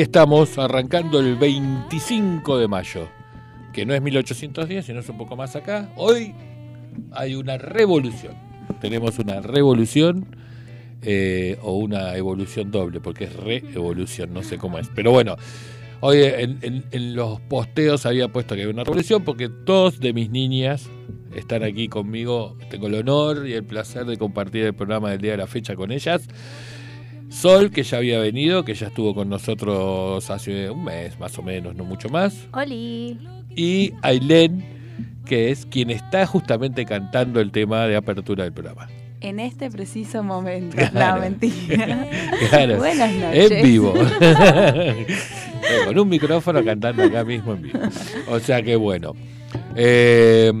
Estamos arrancando el 25 de mayo, que no es 1810, sino es un poco más acá. Hoy hay una revolución. Tenemos una revolución eh, o una evolución doble, porque es re-evolución, no sé cómo es. Pero bueno, hoy en, en- en los posteos había puesto que había una revolución porque dos de mis niñas están aquí conmigo. Tengo el honor y el placer de compartir el programa del día de la fecha con ellas. Sol, que ya había venido, que ya estuvo con nosotros hace un mes más o menos, no mucho más. Oli. Y Ailén, que es quien está justamente cantando el tema de apertura del programa. En este preciso momento. Claro. No, mentira. Claro, Buenas noches. En vivo. con un micrófono cantando acá mismo en vivo. O sea que bueno. Eh,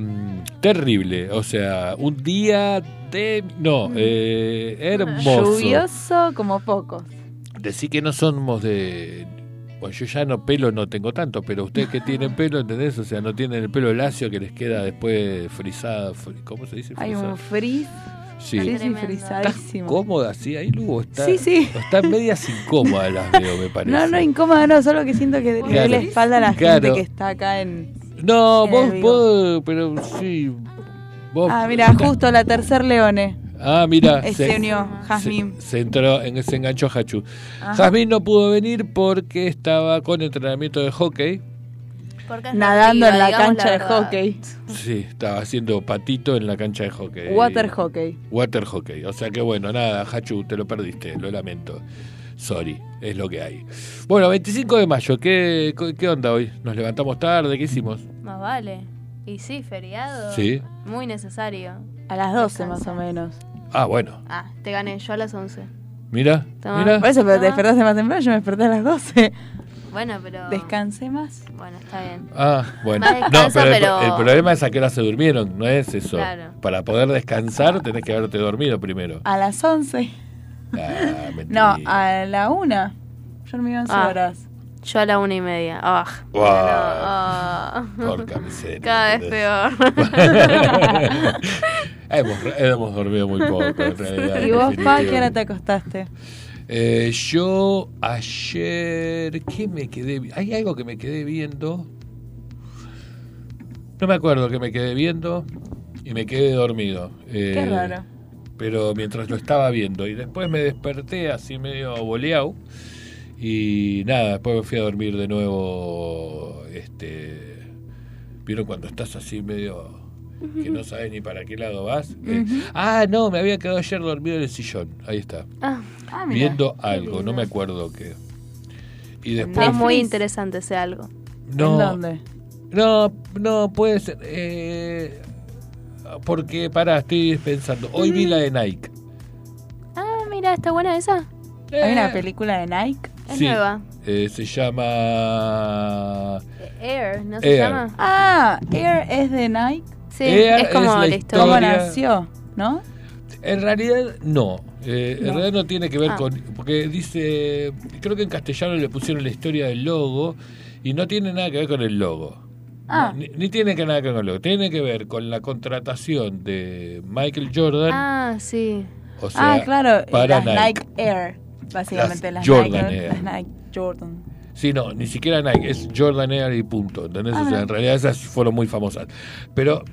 terrible. O sea, un día de. No, eh, hermoso. Lluvioso como pocos. Decir que no somos de. Bueno, yo ya no pelo no tengo tanto, pero ustedes que tienen pelo, ¿entendés? O sea, no tienen el pelo lacio que les queda después frisado. fri- ¿Cómo se dice? Hay un frizz. Sí. ¿Estás frisadísimo. cómoda? Sí, ahí Lugo está. Sí, sí. Están medias incómodas las veo, me parece. No, no, incómoda, no, solo que siento que le doy Claro. la espalda a la Claro. gente que está acá en. No, vos, vos, pero sí. Vos, Ah, mira, justo la tercer leone. Ah, mira. Se unió, Jazmín. Se, se entró, en, se enganchó Hachu. Jazmín no pudo venir porque estaba con entrenamiento de hockey. Nadando en la cancha de hockey. Sí, estaba haciendo patito en la cancha de hockey. Water hockey. Water hockey. O sea que bueno, nada, Hachu, te lo perdiste, lo lamento. Sorry, es lo que hay. Bueno, 25 de mayo, ¿qué, qué onda hoy? ¿Nos levantamos tarde? ¿Qué hicimos? Más vale. Y sí, feriado. Sí. Muy necesario. A las 12 más o menos. Ah, bueno. Ah, te gané yo a las 11. Mira, Toma. mira. Por eso, pero te despertaste más temprano, yo me desperté a las 12. Bueno, pero. Descansé más. Bueno, está bien. Ah, bueno. No, pero, el- problema es a qué hora se durmieron, no es eso. Claro. Para poder descansar tenés que haberte dormido primero. A las 11. Ah. No, a la 1. Yo dormí 11 Ah. horas. Yo a la una y media. Ah. Guau. Ah. Por camiseta, Cada vez peor. hemos, hemos dormido muy poco, en realidad. ¿Y vos, Pa, qué hora te acostaste? Eh, yo ayer, ¿qué me quedé? Hay algo que me quedé viendo. No me acuerdo que me quedé viendo y me quedé dormido. Eh, Qué raro. Pero mientras lo estaba viendo y después me desperté así medio boleado y nada, después me fui a dormir de nuevo. Este, vieron cuando estás así medio que no sabes ni para qué lado vas. Eh, ah, no, me había quedado ayer dormido en el sillón. Ahí está Ah, Ah, mira. viendo algo, no me acuerdo qué. Y después está muy interesante ese algo. no, ¿En dónde? no, no puede ser. eh, porque pará, estoy pensando. Hoy vi la de Nike. Ah, mira, está buena esa. Hay una Eh, película de Nike. Es sí, nueva. eh, se llama Air, ¿no se Air. llama? Ah, Air es de Nike. Sí, Air es como es la la, historia. ¿Cómo nació? ¿No? En realidad no. Eh, En realidad no tiene que ver Ah. con. Porque dice. Creo que en castellano le pusieron la historia del logo y no tiene nada que ver con el logo. Ah. Ni, ni tiene que nada que ver con lo tiene que ver con la contratación de Michael Jordan, Ah, sí. o sea, ah, claro, para las Nike. Nike. Air, básicamente. Las Las, Jordan Nike, Air. las Nike Jordan. Sí, no, ni siquiera Nike, es Jordan Air y punto. ¿entendés? Ah, O sea, en realidad esas fueron muy famosas. Pero,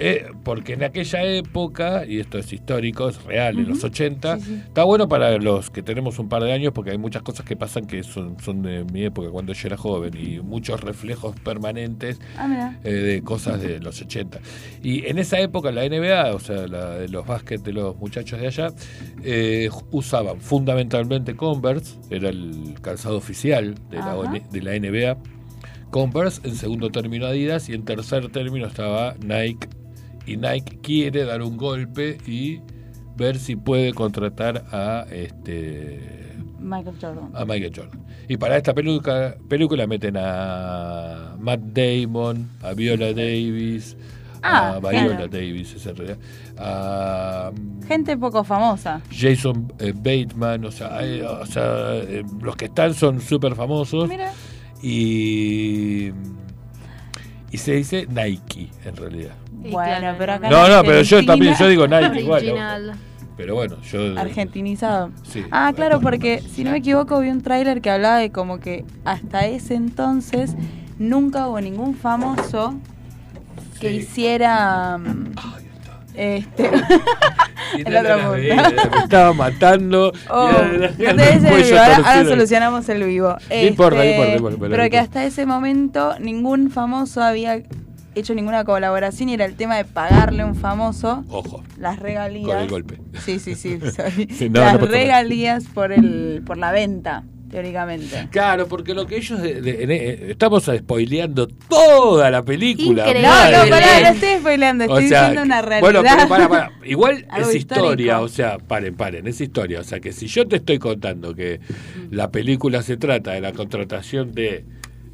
eh, porque en aquella época, y esto es histórico, es real, en los 80, Sí, sí. está bueno para los que tenemos un par de años, porque hay muchas cosas que pasan que son, son de mi época, cuando yo era joven, y muchos reflejos permanentes Ah, eh, de cosas de los 80. Y en esa época la NBA, o sea, la de los básquet de los muchachos de allá, eh, usaban fundamentalmente Converse, era el calzado oficial de la, de la NBA. Converse, en segundo término Adidas y en tercer término estaba Nike. Y Nike quiere dar un golpe y ver si puede contratar a este Michael Jordan. a Michael Jordan. Y para esta película, película meten a Matt Damon, a Viola Davis, Ah, a Viola claro. Davis, es en realidad, a Gente poco famosa. Jason eh, Bateman, o sea, hay- o sea, eh, los que están son súper famosos Mira. y y se dice Nike en realidad. Bueno, claro, pero acá No, no, pero yo también, yo digo Nike igual. Pero bueno, yo Argentinizado. Sí. Ah, claro, porque si no me equivoco vi un tráiler que hablaba de como que hasta ese entonces nunca hubo ningún famoso que Sí. hiciera mm, este el otro veía, me estaba matando. Oh, la- la- el ahora, solucionamos el vivo. No importa, no Este, importa, no importa, pero Pero que hasta ese momento ningún famoso había hecho ninguna colaboración y era el tema de pagarle a un famoso Ojo, las regalías. con el golpe. Sí, sí, sí. sorry. Sí, no, las no regalías por el por la venta, teóricamente. Claro, porque lo que ellos. de- de- en- eh, estamos spoileando toda la película. Increíble. No, no, pará, no estoy spoileando, estoy diciendo una realidad. Bueno, pero para, para. Igual es historia, histórico. o sea, paren, paren, es historia. O sea, que si yo te estoy contando que la película se trata de la contratación de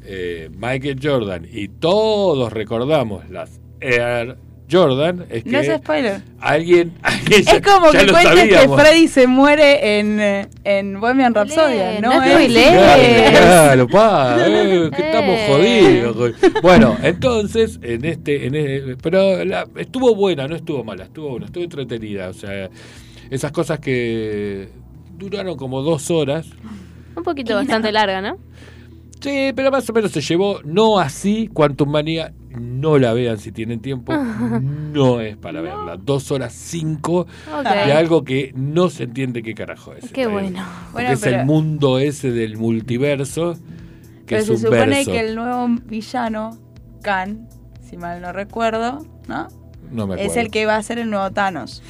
eh, Michael Jordan y todos recordamos las Air Jordan, es que No es spoiler. alguien. alguien ya- Es como que cuentes que. Freddy se muere en, en Bohemian Rhapsody. No, no es. Claro, claro, pa, eh, que estamos Eh. jodidos. Bueno, entonces, en este, en e- pero la- estuvo buena, no estuvo mala, estuvo buena, estuvo entretenida. O sea, esas cosas que duraron como dos horas. Un poquito bastante larga, ¿no? Sí, pero más o menos se llevó, no así, Quantum Manía, no la vean si tienen tiempo, no es para verla. Dos horas cinco Ok. de algo que no se entiende qué carajo es. Qué Está bien. bueno. Bueno, es pero- el mundo ese del multiverso, que Pero es se un supone verso. que el nuevo villano, Khan, si mal no recuerdo, ¿no? No me Es acuerdo. el que va a ser el nuevo Thanos.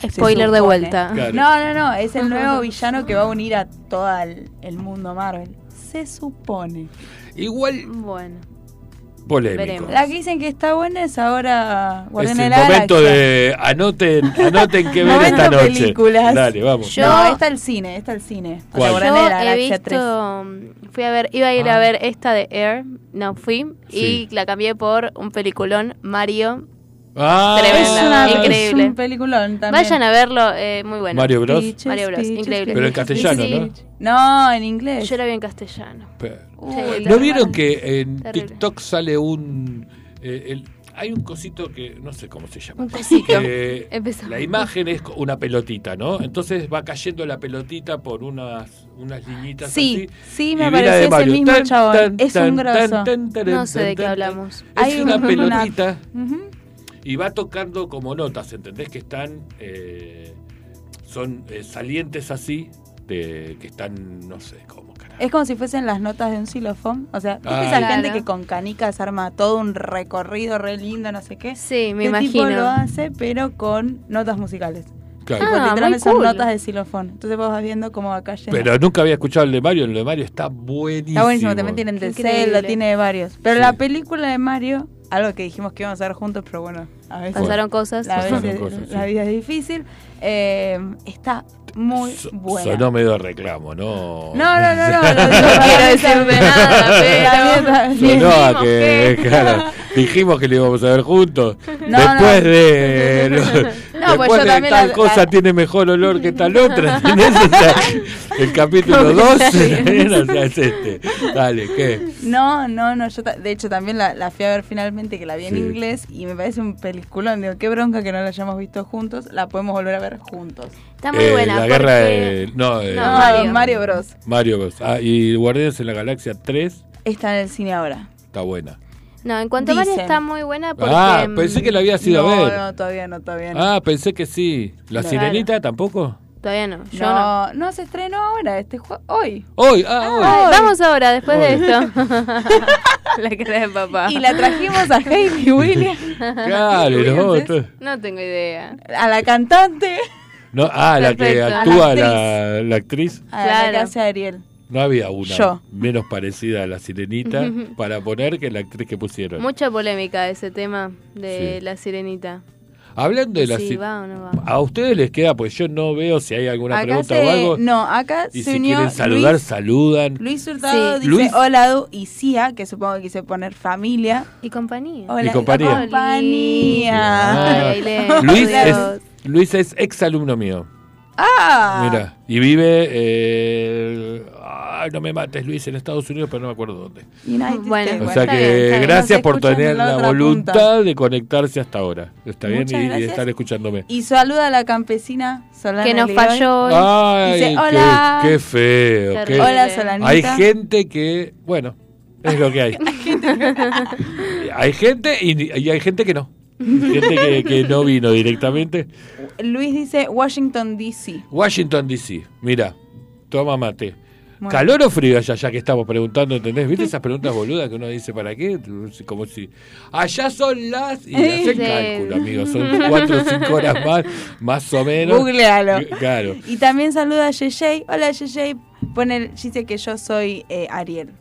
se Spoiler de supone. vuelta. Claro. No, no, no, es el nuevo villano que va a unir a todo el, el mundo Marvel. Se supone. Igual Bueno. polémico. Veremos. La que dicen que está buena es ahora Es el de la momento de anoten, anoten qué ver esta noche. películas. Dale, vamos. Yo- No, está el cine, está el cine. O sea, ¿Cuál? La he Galaxia 3. visto, mm, fui a ver, iba a ir Ah. a ver esta de Air, no fui, Sí. y la cambié por un peliculón, Mario. Ah, Es, una, increíble. es un peliculón también. Vayan a verlo, eh, muy bueno. Mario Bros. Mario Bros, increíble. Pero en castellano. ¿no? No, en inglés. Yo la vi en castellano. Pero- Uy, Sí, la ¿No vieron que en Terrible. TikTok sale un... eh, el- hay un cosito que no sé cómo se llama. Un cosito. Eh, la imagen es una pelotita, ¿no? Entonces va cayendo la pelotita por unas, unas liñitas Sí, así. sí, me de ese Mario. mismo Tan, chabón. tan, Es un grosso. tan, tan, tan, No sé de qué hablamos. Es Hay una una- pelotita Ujú. Y va tocando como notas, ¿entendés? Que están, eh, son eh, salientes así, de, que están, no sé cómo, carajo. Es como si fuesen las notas de un xilofón. O sea, ¿viste Ah, esa Claro. gente que con canicas arma todo un recorrido re lindo, no sé qué? Sí, me Este tipo lo imagino. hace, pero con notas musicales. Claro. Ah, literalmente son cool. notas de xilofón. Entonces vos vas viendo cómo va cayendo. Pero nunca había escuchado el de Mario, el de Mario está buenísimo. Está buenísimo, también tiene el de. Zelda, tiene de varios. Pero Sí. la película de Mario, algo que dijimos que íbamos a ver juntos, pero bueno, a veces Pasaron cosas. la, Pasaron veces- cosas, la sí. vida es difícil. Eh, está muy So- buena. Sonó medio reclamo, ¿no? No, no, no, no. No quiero decirte nada, pero- Sonó a Dijimos que, que- claro, dijimos que lo íbamos a ver juntos. No, Después no. de. No, pues Después yo de también tal la- cosa la- tiene mejor olor que tal otra. ¿entendés? O sea, el capítulo No, 2 está bien. o sea, es este. Dale, ¿qué? No, no, no. Yo de hecho también la, la fui a ver finalmente, que la vi en Sí. inglés y me parece un peliculón. Digo, qué bronca que no la hayamos visto juntos. La podemos volver a ver juntos. Está muy Eh, buena. La guerra porque- de. No, eh, No, Mario. Mario. Bros. Mario Bros. Ah, y Guardianes en la Galaxia 3 Está en el cine ahora. está buena. No, en cuanto a Dicen. está muy buena porque... Ah, mm, pensé que la había sido no, a ver. no, todavía no, todavía no. Ah, pensé que sí. ¿La No. sirenita tampoco? Todavía no, yo no. no, no, se estrenó ahora, este juego, hoy. Hoy, ah, hoy. Ay, vamos ahora, después de Hoy. esto. la cara de papá. Y la trajimos a Hayley Williams, Claro, no, No tengo idea. a la cantante, no, ah, la que Perfecto. actúa la la, la actriz. a la Claro. que hace Ariel. No había una Yo. menos parecida a la sirenita para poner que la actriz que pusieron. Mucha polémica ese tema de Sí. la sirenita. Hablando de la Si si- va o no va. A ustedes les queda, pues yo no veo si hay alguna Acá pregunta se- o algo. No, acá y se si unió quieren saludar, Luis, saludan. Luis Hurtado Sí. dice Luis. hola Du y Cia, que supongo que quise poner familia. Y compañía. Hola, Y compañía. compañía. Ah. Luis es, Luis es ex alumno mío. Ah, Mira, y vive. Eh, ay, no me mates, Luis, en Estados Unidos, pero no me acuerdo dónde. United Bueno. O sea que bien. gracias por tener en la voluntad punta. de conectarse hasta ahora. Está bien, y, y estar escuchándome. Y saluda a la campesina Solana Que nos falló. Ay, Dice, qué- "Hola". Qué, feo. qué-. Hola Solanita. Hay gente que, bueno, es lo que hay. hay gente y, y hay gente que no. Gente que, que no vino directamente. Luis dice Washington DC. Washington DC, mira, toma mate. Bueno. ¿Calor o frío allá, ya que estamos preguntando, ¿entendés? ¿Viste esas preguntas boludas que uno dice para qué? Como si. Allá son las. Y hacen Sí. cálculo, amigos. Son cuatro o cinco horas más, más o menos. Googlealo. Claro. Y también saluda a Yeyey. Hola Yeyey. Pone, dice que yo soy eh, Ariel.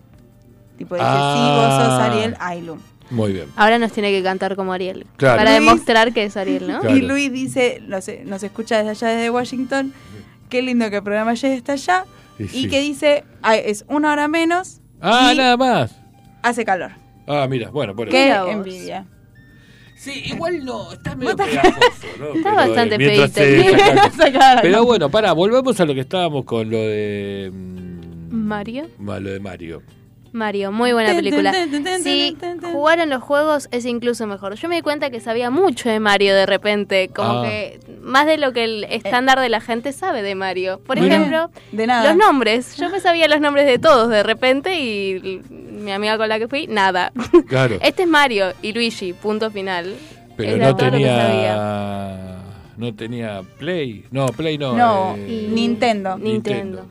Tipo, dice, Ah. sí, vos sos Ariel Ailum. Muy bien. Ahora nos tiene que cantar como Ariel. Claro. Para Luis. demostrar que es Ariel, ¿no? Claro. Y Luis dice, nos, nos escucha desde allá, desde Washington. Qué lindo que el programa llegue hasta allá. Y que dice, "Ay, es una hora menos, Ah, y- nada más. hace calor. Ah, mira, bueno, por eso. Qué envidia. Sí, igual no, está medio pegajoso, ¿no? Está Pero, bastante eh, Saca- Pero bueno, pará, volvamos a lo que estábamos con lo de. mm, Mario. ma- Lo de Mario. Mario, muy buena película. Si jugaran los juegos es incluso mejor. Yo me di cuenta que sabía mucho de Mario de repente, como Ah. que más de lo que el estándar de la gente sabe de Mario. Por Mira. ejemplo, De nada. los nombres. Yo me sabía los nombres de todos de repente y mi amiga con la que fui, nada. Claro. Este es Mario y Luigi, punto final. Pero Era no tenía. No tenía Play. No, Play no. No, eh, Y- Nintendo. Nintendo.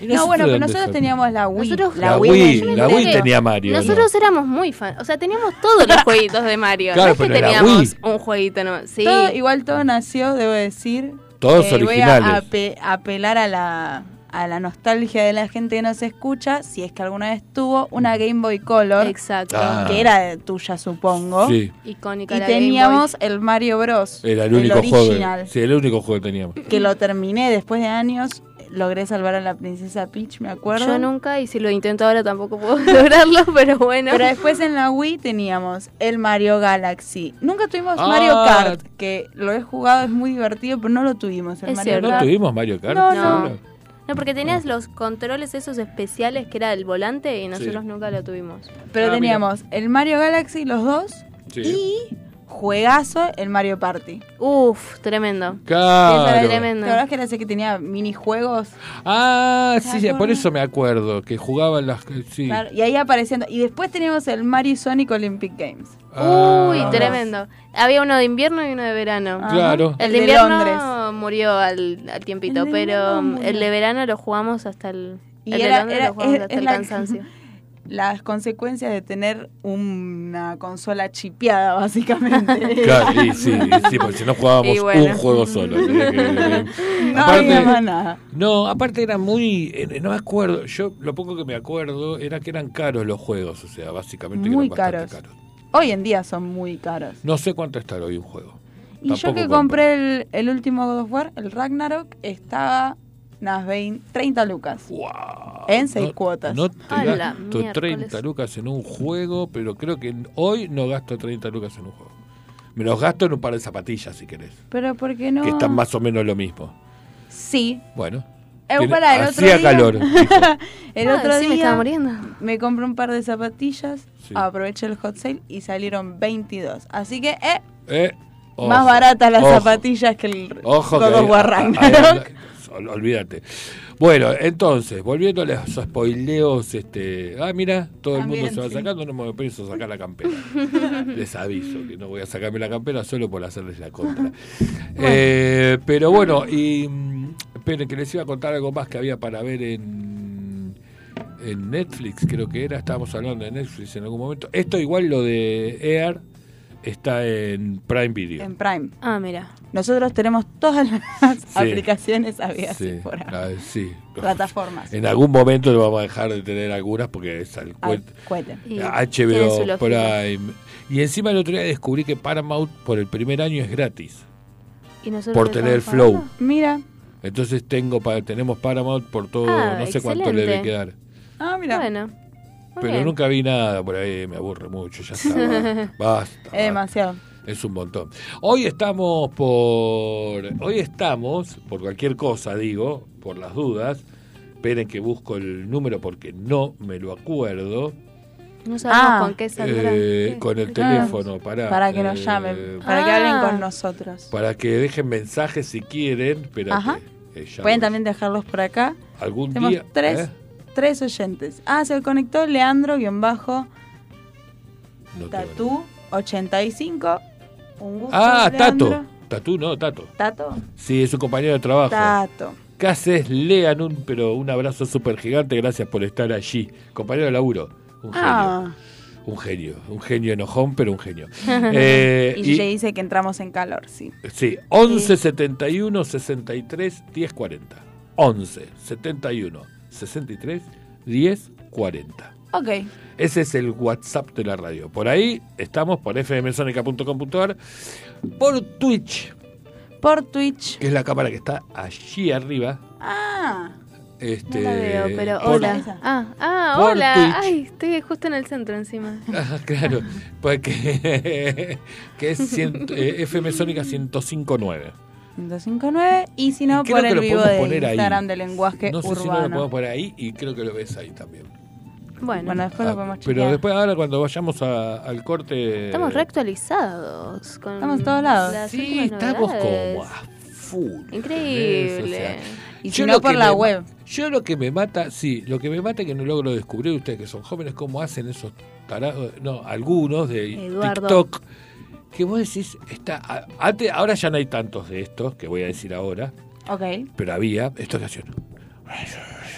¿Y No, bueno, pero nosotros son? teníamos la Wii. Nosotros- La Wii la Wii tenía Mario. ¿no? Nosotros éramos muy fans, o sea, teníamos todos los jueguitos de Mario. Claro, no es que pero teníamos Wii. un jueguito, no. Sí. Todo, igual todo nació, debo decir. Todos eh, Voy originales. a ape- apelar a la, a la nostalgia de la gente que nos escucha, si es que alguna vez tuvo una Game Boy Color, Exacto. Ah. que era tuya, supongo. Sí, Icónica Y la Game teníamos el Mario Bros. era el único juego. original, Sí, el único juego que teníamos. que lo terminé después de años. Logré salvar a la princesa Peach, me acuerdo. Yo nunca, y si lo intento ahora tampoco puedo lograrlo, pero bueno. Pero después en la Wii teníamos el Mario Galaxy. Nunca tuvimos Ah. Mario Kart, que lo he jugado, es muy divertido, pero no lo tuvimos. El Es Mario cierto. ¿No tuvimos Mario Kart? No, no. No, porque tenías los controles esos especiales que era el volante y nosotros Sí. nunca lo tuvimos. Pero Ah, teníamos el Mario Galaxy, los dos, Sí. y juegazo el Mario Party. Uf, tremendo. Claro. Esa era ¿Te tremendo. acordás que era ese que tenía minijuegos? Ah, ¿Te sí, sí, por eso me acuerdo, que jugaban las... Sí. Claro, y ahí apareciendo. Y después teníamos el Mario Sonic Olympic Games. Ah, Uy, tremendo. Había uno de invierno y uno de verano. Ajá. Claro. El El de de invierno Londres. murió al, al tiempito, El pero el de verano lo jugamos hasta el. Y el era- de Londres era- lo jugamos es- hasta es el la- cansancio. Las consecuencias de tener una consola chipeada, básicamente. Claro, y sí, sí, porque si no jugábamos bueno. un juego solo. que- No Aparte- había más nada. No, aparte era muy, eh, no me acuerdo, yo lo poco que me acuerdo era que eran caros los juegos, o sea, básicamente que Muy eran bastante caros. Hoy en día son muy caros. No sé cuánto está hoy un juego. Y yo que compré el, el último God of War, el Ragnarok, estaba unas 20, 30 lucas. Wow. En seis No- cuotas. No te A gasto miércoles. 30 lucas en un juego, pero creo que hoy no gasto 30 lucas en un juego. Me los gasto en un par de zapatillas, si querés. Pero ¿por qué no? Que están más o menos lo mismo. Sí. Bueno. Eh, pará, el otro hacía día- calor. El Ah, otro sí, día me estaba muriendo. me compré un par de zapatillas, Sí. aproveché el hot sale y salieron 22. Así que, eh, Eh, ojo, más baratas las ojo. zapatillas que el Ojo que God of ahí- War a- a- Ragnarok. Ol- olvídate. Bueno, entonces, volviendo a los spoileos, este, ah, mira, todo el mundo se va sí. sacando, no me a sacar la campera. Les aviso que no voy a sacarme la campera solo por hacerles la contra. Eh, pero bueno, y mm, esperen que les iba a contar algo más que había para ver en en Netflix, creo que era, estábamos hablando de Netflix en algún momento. Esto igual lo de Air está en Prime Video. En Prime. Ah, mira. Nosotros tenemos todas las Sí. aplicaciones habidas Sí, por ah, sí. Plataformas. En algún momento le vamos a dejar de tener algunas porque es al cuete. HBO. Prime. Y encima el otro día descubrí que Paramount por el primer año es gratis. ¿Y nosotros Por tener Flow. pagando? Mira. Entonces tengo pa- tenemos Paramount por todo, Ah, no sé cuánto le debe quedar. Ah, mira. Bueno. Pero bien. nunca vi nada por ahí, me aburre mucho, ya está. Basta. es demasiado. Es un montón. Hoy estamos por. Hoy estamos, por cualquier cosa, digo, por las dudas. Esperen que busco el número porque no me lo acuerdo. No sabemos Ah. con qué saldrá. Eh, con el Claro. teléfono, para. Para que nos llamen, para que hablen Ah. con nosotros. Para que dejen mensajes si quieren, pero. Ajá. Pueden también dejarlos por acá. Algún Tenemos día. tres, ¿eh? Tres oyentes. Ah, se conectó Leandro-Bajo No tengo Tatú 85. Un gusto. Ah, Leandro. Tato. Tatú, no, Tato. Tato. Sí, es un compañero de trabajo. Tato. ¿Qué haces? Lean un, pero un abrazo súper gigante. Gracias por estar allí. Compañero de laburo. Un genio. Ah. Un genio. Un genio enojón, pero un genio. Eh, Y Gigi dice que entramos en calor, sí. sí, 11 71 63 10 40. 11 71 63 10 40. Ok. Ese es el WhatsApp de la radio. Por ahí estamos por fmsonica.com.ar, por Twitch, Por Twitch. que es la cámara que está allí arriba. Ah. Este, No la veo, pero por- hola. Ah, ah, Por hola. Twitch. Ay, estoy justo en el centro encima. Ah, claro, porque que es cien- eh, FM Sónica 1059. 159. Y si no, Y por el vivo de poner ahí. Instagram de lenguaje No sé si no lo podemos poner ahí y creo que lo ves ahí también. Bueno, bueno, después lo Ah, podemos pero chequear. después ahora cuando vayamos a- al corte... estamos reactualizados. Con Estamos todos lados. Sí, estamos novedades. como a full. Increíble. ¿entendés? O sea, Y yo si no, por la me- web. Yo lo que me mata, sí, lo que me mata es que no logro descubrir ustedes que son jóvenes cómo hacen esos tarados, no, algunos de Eduardo. TikTok, que vos decís, está, a- antes, ahora ya no hay tantos de estos, que voy a decir ahora, Ok. pero había, esto que hacían,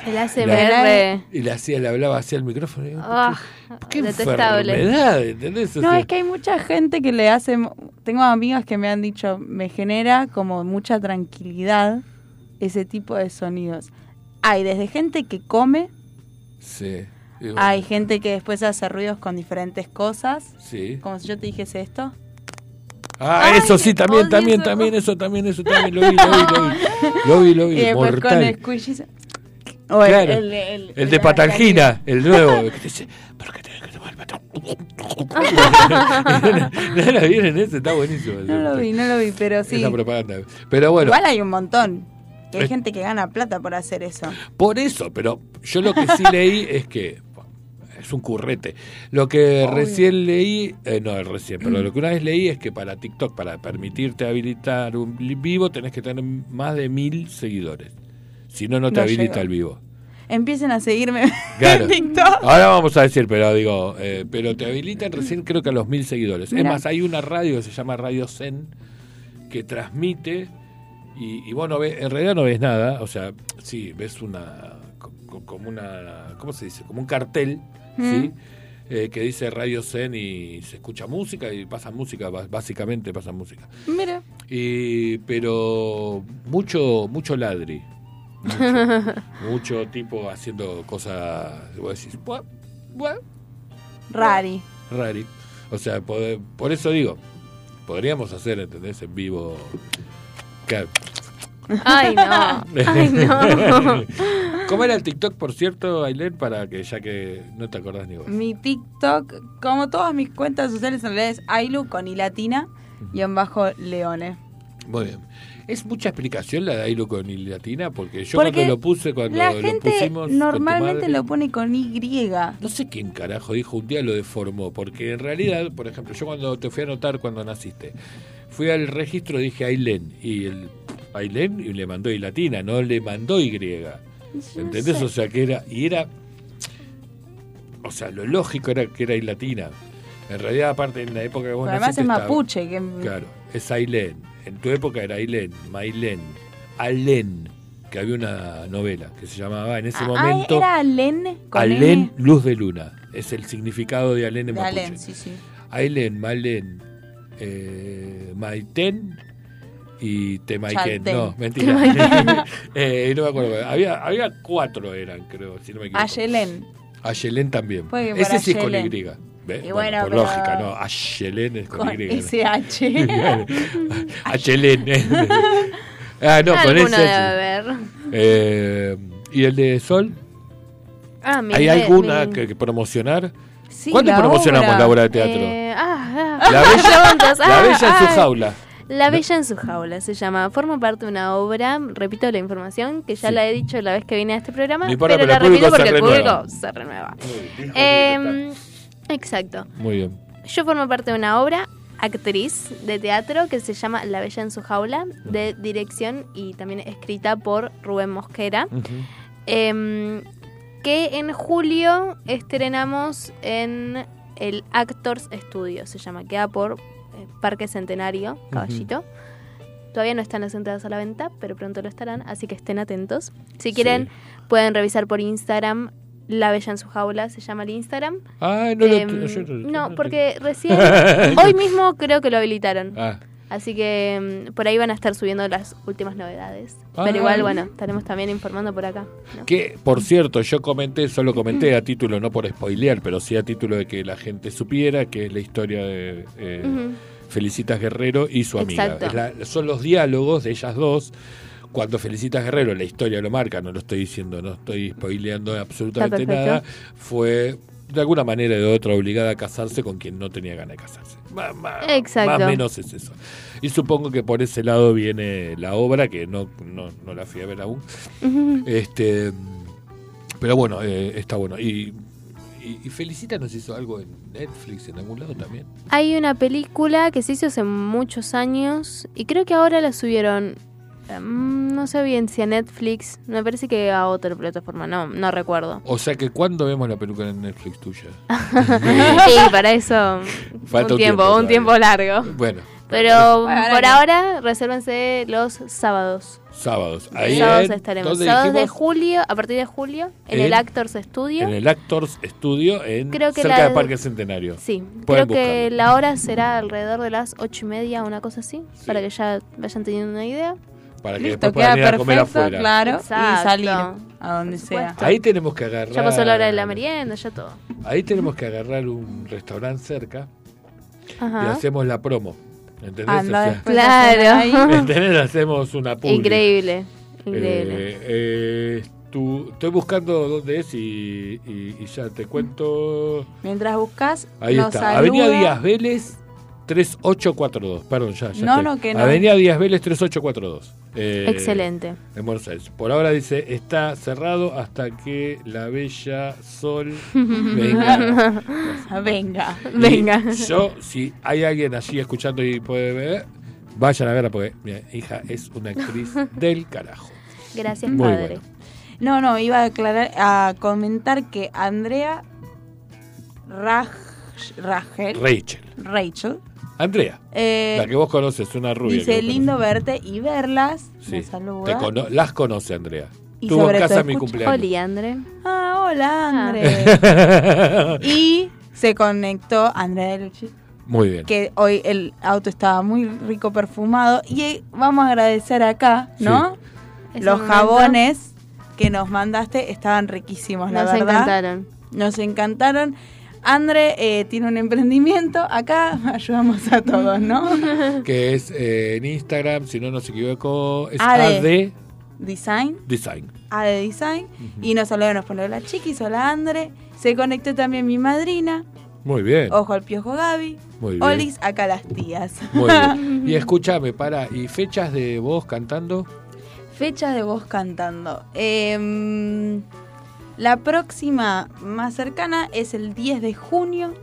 El ASMR. y le hacía, le hablaba hacia el micrófono, y Ah, qué enfermedad, ¿entendés? O No, sea, es que hay mucha gente que le hace. Tengo amigas que me han dicho, me genera como mucha tranquilidad ese tipo de sonidos. Hay desde gente que come, Sí, digo, hay gente que después hace ruidos con diferentes cosas. sí. Como si yo te dijese esto. Ah, Ay, eso sí, también, también, eso. también, eso también, eso también, lo vi, lo vi, lo vi, lo vi, lo vi, y después mortal. con squishies. O el, Claro. el, el- El de Patalgina, el nuevo, que dice, pero que tenés que tomar el patrón. ¿No la vieron ese? Está buenísimo. No lo vi, no lo vi, pero Es sí. la propaganda. Pero bueno, Igual hay un montón. Que hay Es- gente que gana plata por hacer eso. por eso, pero yo lo que sí leí es que es un currete. Lo que Obvio. recién leí, eh, no recién, pero lo que una vez leí es que para TikTok, para permitirte habilitar un vivo, tenés que tener más de mil seguidores. Si no, no te No habilita llego. el vivo. Empiecen a seguirme Claro. en TikTok. Ahora vamos a decir, pero digo, eh, pero te habilitan recién creo que a los mil seguidores. Es más, hay una radio que se llama Radio Zen que transmite y, y vos no ves, en realidad no ves nada, o sea, sí, ves una, co- co- como una, ¿cómo se dice? Como un cartel, ¿sí? Eh, que dice Radio Zen y se escucha música y pasa música, básicamente pasa música. Mira. Y, pero mucho, mucho ladri. Mucho, mucho tipo haciendo cosas, vos decís, Rari. rari. O sea, por, por eso digo, podríamos hacer, ¿entendés? En vivo. que- Ay, no. Ay, no. ¿Cómo era el TikTok, por cierto, Ailén? Para que ya que no te acordás ni vos. Mi TikTok, como todas mis cuentas sociales, en realidad es Ailu con I latina y en bajo Leone. Muy bien. ¿Es mucha explicación la de Ailu con I latina? Porque yo Porque cuando lo puse, cuando La lo gente pusimos. con tu normalmente madre- lo pone con Y. No sé quién carajo dijo un día lo deformó, porque en realidad, por ejemplo, yo cuando te fui a anotar cuando naciste, fui al registro, dije Ailén, y el Ailén y le mandó Y latina, no le mandó Y. ¿Entendés? sé. O sea, que era, y era, o sea, lo lógico era que era Y latina. En realidad, aparte, en la época que vos Además naciste es estaba- mapuche. Que... Claro, es Ailén. En tu época era Ailén, Mailén, Alén, que había una novela que se llamaba en ese Ah, momento era Alén con Alén, N luz de luna. Es el significado de Alén en de mapuche. Alén, sí, sí. Ailén, Malén, eh, Maitén y Temaiken. No, mentira. eh, no me acuerdo. Había, había cuatro eran, creo, si no me equivoco. Ayelén. Ayelén también. Ese sí es con Y. Ayelén. ¿Ve? Y Bueno, bueno, por pero- lógica, no. Ayelén es con, Con Y. SH. Ayelén. ah, no, con ese. Eh, ¿Y el de Sol? Ah, mi ¿Hay alguna mi- que, que promocionar? Sí, ¿Cuándo la promocionamos obra. la obra de teatro? Eh, ah, La Bella- preguntas. La Ah, Bella en su jaula. La Bella en su jaula se llama. Forma parte de una obra, repito la información, que ya Sí. la he dicho la vez que vine a este programa, No importa, pero, pero la repito porque el público se renueva. Eh, exacto. Muy bien. Yo formo parte de una obra, actriz de teatro, que se llama La Bella en su jaula, de dirección y también escrita por Rubén Mosquera. Em, que en julio estrenamos en el Actors Studio, se llama, queda por eh, Parque Centenario, Caballito. Todavía no están las entradas a la venta, pero pronto lo estarán, así que estén atentos. Si quieren, pueden revisar por Instagram La Bella en su jaula, se llama el Instagram. Ay, no lo yo no- no, no porque recién, hoy mismo creo que lo habilitaron. Ah, Así que em, por ahí van a estar subiendo las últimas novedades. Ah. Pero igual, bueno, estaremos también informando por acá. ¿no? que, por cierto, yo comenté, solo comenté a título, no por spoilear, pero sí a título de que la gente supiera que es la historia de eh. Felicitas Guerrero y su amiga. La- son los diálogos de ellas dos. Cuando Felicitas Guerrero, la historia lo marca, no lo estoy diciendo, no estoy spoileando absolutamente nada, fue de alguna manera o de otra obligada a casarse con quien no tenía ganas de casarse. Más, más- Exacto. más o menos es eso. Y supongo que por ese lado viene la obra, que no, no, no la fui a ver aún. Este, pero bueno, eh, está bueno. Y, y, y Felicita nos hizo algo en Netflix, en algún lado también. Hay una película que se hizo hace muchos años y creo que ahora la subieron, em, no sé bien si a Netflix, me parece que a otra plataforma, no, no recuerdo. O sea que ¿cuándo vemos la película en Netflix tuya? y para eso Falta un un tiempo un tiempo largo. Bueno, Pero Bueno, por no. ahora resérvense los sábados. sábados. Ahí sábados en- estaremos. ¿dónde Sábados de julio, a partir de julio, en, En- el Actors Studio. En el Actors Studio, en Creo que cerca la- del Parque Centenario. Sí, Pueden creo que la hora será alrededor de las ocho y media, una cosa así, Sí. para que ya vayan teniendo una idea. Para que Listo, después puedan queda ir a comer afuera. claro, y salir a donde sea. Ahí tenemos que agarrar. Ya pasó la hora de la merienda, ya todo. Ahí tenemos que agarrar un restaurante cerca y hacemos la promo. ¿Entendés? Anda O sea, Claro. ¿entendés? Hacemos una publi. Increíble, increíble. Eh, eh, tú- estoy buscando dónde es y, y- y ya te cuento. Mientras buscas, Ahí nos está. saluda. Avenida Díaz Vélez 3842. Perdón, ya. ya No, estoy. no, que no. Avenida Díaz Vélez 3842. Eh, Excelente. En Buenos Aires. Por ahora dice, está cerrado hasta que la bella sol venga. Venga. Y Venga. Yo, si hay alguien allí escuchando y puede ver, vayan a verla porque mi hija es una actriz del carajo. Gracias, Muy padre. bueno. No, no, iba a aclarar, a comentar que Andrea Raj, Rachel, Rachel. Rachel Andrea, eh, la que vos conoces, una rubia. dice lindo verte y verlas. Sí, te cono- las conoce Andrea. Y Tuvo en casa todo mi cumpleaños. Oli, Andre. Ah, hola Ah. Andrea. y se conectó Andrea de Lucci, Muy bien. que hoy el auto estaba muy rico perfumado. Y eh, vamos a agradecer acá, ¿no? Los jabones que nos mandaste estaban riquísimos, la Nos verdad. encantaron. Nos encantaron. Andre eh, tiene un emprendimiento. Acá ayudamos a todos, ¿no? Que es eh, en Instagram, si no nos equivoco, es AD. AD Design, Design. A de Design, y nos saludaron, nos ponen la chiquis, hola Andre, se conectó también mi madrina, Muy bien. ojo al piojo Gaby, Muy bien. Olis, acá las tías. Muy bien. Y escúchame, para, ¿y fechas de vos cantando? Fechas de vos cantando. Em, la próxima más cercana es el 10 de junio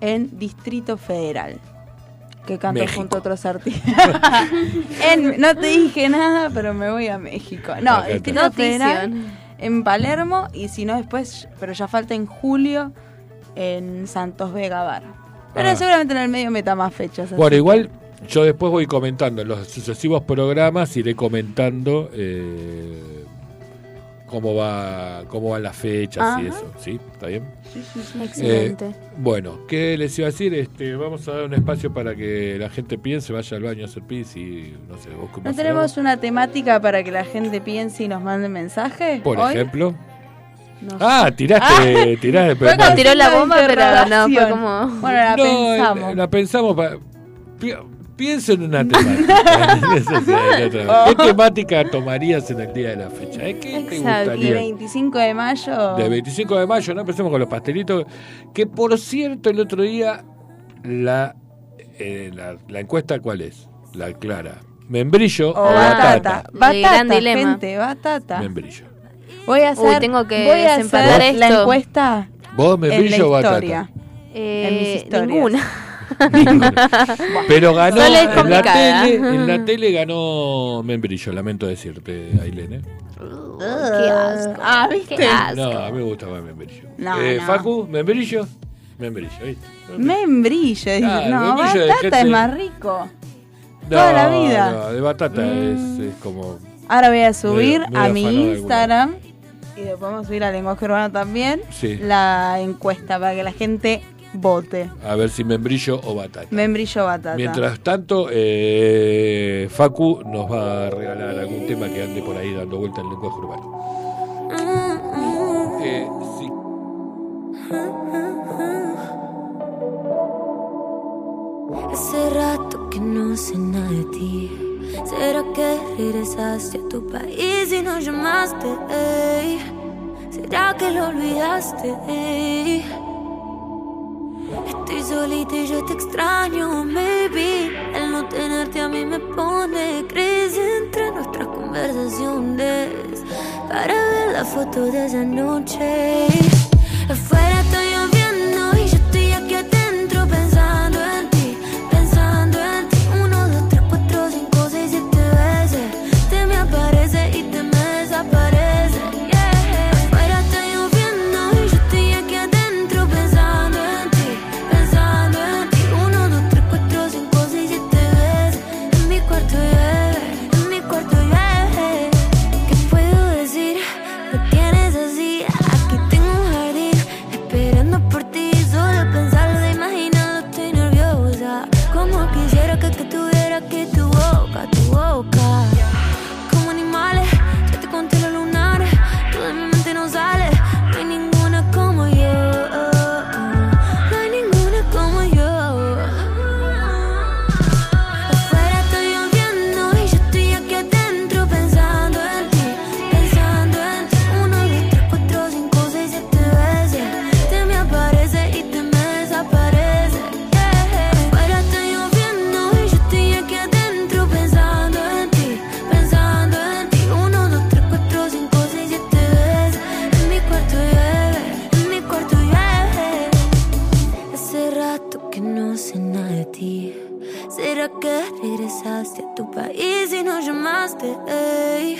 en Distrito Federal. Que canto México. junto a otros artistas. En- no te dije nada, pero me voy a México. No, está. Distrito Federal Notición. en Palermo y si no después, pero ya falta en julio en Santos Vega Bar. Pero Ah. seguramente en el medio meta más fechas. Bueno, igual yo después voy comentando en los sucesivos programas, iré comentando eh, cómo va cómo van las fechas y eso, ¿sí? ¿Está bien? Sí, sí, sí. Excelente. Bueno, ¿qué les iba a decir? Este, vamos a dar un espacio para que la gente piense, vaya al baño a hacer pis y no sé, vos ¿No tenemos una temática para que la gente piense y nos mande mensaje? Por hoy? ejemplo. No Ah, tiraste, tiraste. Fue pero con no. tiró la bomba, pero no, fue como- Bueno, la No, pensamos. La pensamos para. Pi- Pienso en una temática. ¿Qué temática tomarías en el día de la fecha? ¿Eh? ¿Qué te Exacto. Y gustaría? 25 de mayo. De 25 de mayo, ¿no? Empecemos con los pastelitos. Que por cierto, el otro día, la, eh, la, la encuesta, ¿cuál es? La clara. ¿Membrillo O o batata? batata. Batata, gente, batata. Membrillo. Voy a hacer, tengo que voy a hacer la encuesta ¿Vos, en la membrillo o historia. batata? Eh, En mis historias. ninguna. Pero ganó es en la, tele, en la tele ganó membrillo, lamento decirte, Ailén. ¿eh? Qué asco. Ah, ¿viste? Qué asco. No, a mí me gusta más membrillo. No, eh, no. Facu, membrillo, membrillo. ¿viste? Membrillo. dice. Ah, no, membrillo batata gente- es más rico. No, toda la vida. no, de batata Mm. es, es como. Ahora voy a subir Medio- a mi. Instagram y después vamos a subir a Lenguaje Urbano también Sí. la encuesta para que la gente vote. A ver si membrillo o batata. Membrillo batata. Mientras tanto, eh, Facu nos va a regalar algún tema que ande por ahí dando vuelta en el lenguaje urbano. Eh, sí. Hace rato que no sé nada de ti. ¿Será que regresaste a tu país y no llamaste? ey? ¿Será que lo olvidaste? ey? Estoy solita y yo te extraño, maybe. El no tenerte a mí me pone crisis entre nuestras conversaciones. Para ver la foto de esa noche. Afuera está ey?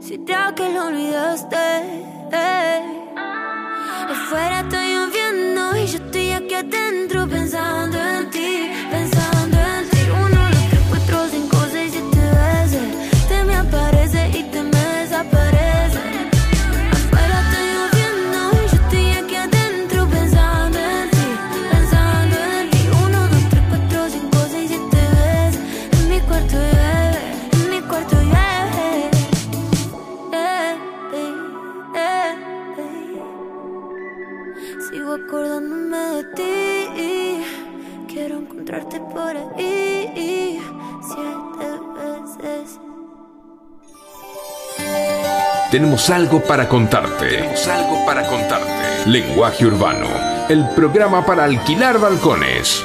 ¿Será que lo olvidaste? ey? Afuera está lloviendo y yo estoy aquí adentro tenemos algo para contarte. Tenemos algo para contarte. Lenguaje Urbano, el programa para alquilar balcones.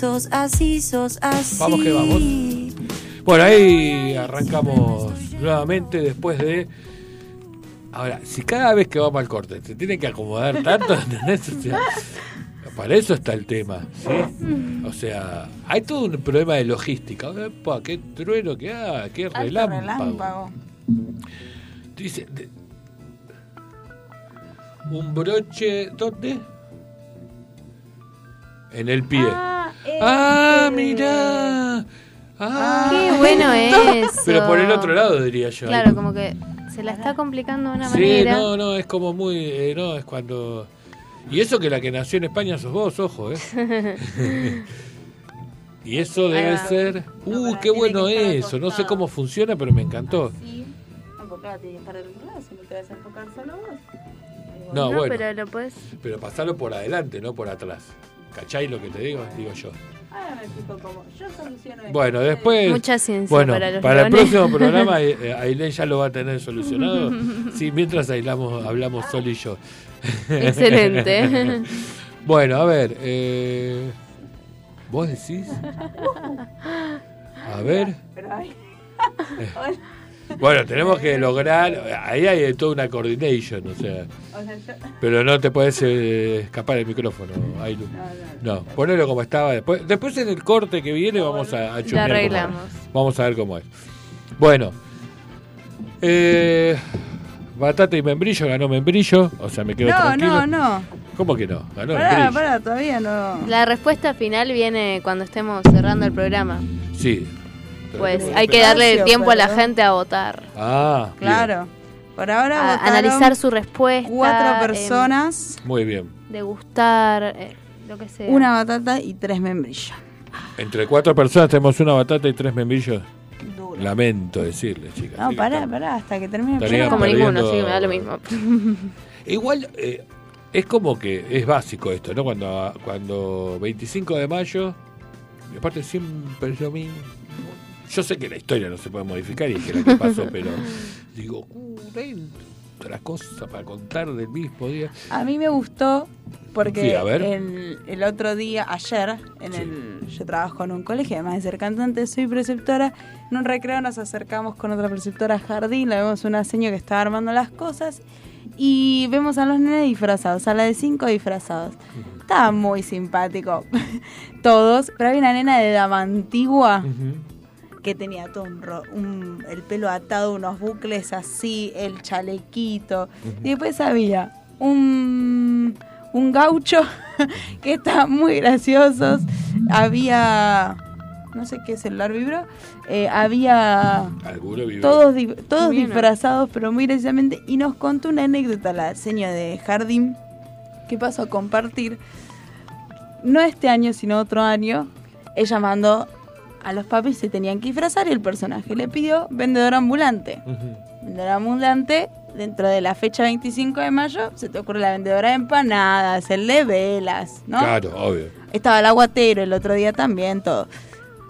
Sos así, sos así. Vamos que vamos. Bueno, ahí arrancamos nuevamente después de. Ahora, si cada vez que vamos al corte se tiene que acomodar tanto, ¿entendés? O sea, para eso está el tema, ¿sí? O sea, hay todo un problema de logística. Epa, qué trueno que hay, qué relámpago. relámpago. Dice, de- un broche, ¿dónde? En el pie. Ah, Ah, este. mirá. Ah. Qué bueno eso. Pero por el otro lado, diría yo. Claro, como que se la está complicando de una Sí, manera. no, no, es como muy. eh, no, es cuando. Y eso que la que nació en España sos vos, ojo, ¿eh? y eso debe Ah. ser. Uh, qué bueno eso. No sé cómo funciona, pero me encantó. Sí. No, porque ahora tiene que estar del lado, si no te vas a enfocar solo vos. Eh, No, No, bueno. pero lo puedes. Pero pasarlo por adelante, no por atrás. ¿Cachai lo que te digo? Digo yo. Ahora me explico cómo. Yo soluciono esto. Bueno, después. Mucha ciencia Bueno, para los el próximo programa, eh, Ailén ya lo va a tener solucionado. Sí, mientras hablamos, hablamos Sol y yo. Excelente. Bueno, a ver. Eh, ¿Vos decís? A ver. Pero ahí. Bueno, tenemos que lograr. Ahí hay toda una coordination, o sea. O sea, yo. Pero no te puedes eh, escapar el micrófono, Ailu. No, no. No, ponelo como estaba después. Después en el corte que viene vamos a, a cómo arreglamos. Vamos a ver cómo es. Bueno. Eh, batata y membrillo ganó membrillo. O sea, me quedo No, tranquilo. no, no. ¿Cómo que no? Ganó Pará, membrillo. pará, todavía no. La respuesta final viene cuando estemos cerrando el programa. Sí. Pues hay que darle Gracias, tiempo a la gente a votar. Ah, bien. Claro. Por ahora A analizar su respuesta. cuatro em, personas, Muy bien. degustar, eh, lo que sea. una batata y tres membrillos. Entre cuatro personas tenemos una batata y tres membrillos. Duro. Lamento decirles, chicas. No, pará, pará, hasta que termine el Estaría como perdiendo- ninguno, sí, me da lo mismo. Igual eh, es como que es básico esto, ¿no? Cuando, cuando 25 de mayo, y aparte siempre es lo mismo. Yo sé que la historia no se puede modificar y que lo que pasó, pero digo, uh, otra cosa para contar del mismo día. A mí me gustó porque Sí, a ver. El, el otro día, ayer, en Sí. el, yo trabajo en un colegio, además de ser cantante, soy preceptora. En un recreo nos acercamos con otra preceptora jardín, la vemos una señora que estaba armando las cosas y vemos a los nenes disfrazados, a la de cinco disfrazados. Estaba muy simpático, todos, pero había una nena de dama antigua que tenía todo un, ro- un- el pelo atado, unos bucles así, el chalequito. Y después había un, un gaucho que estaba muy graciosos. Había, no sé qué celular vibró, eh, había todos, di- todos disfrazados, pero muy graciosamente. Y nos contó una anécdota la señora de Jardín que pasó a compartir. No este año, sino otro año. Ella mandó a los papis se tenían que disfrazar y el personaje le pidió vendedor ambulante. Vendedor ambulante dentro de la fecha 25 de mayo, se te ocurre la vendedora de empanadas, el de velas, ¿no? Claro, obvio. Estaba el aguatero el otro día también, todo.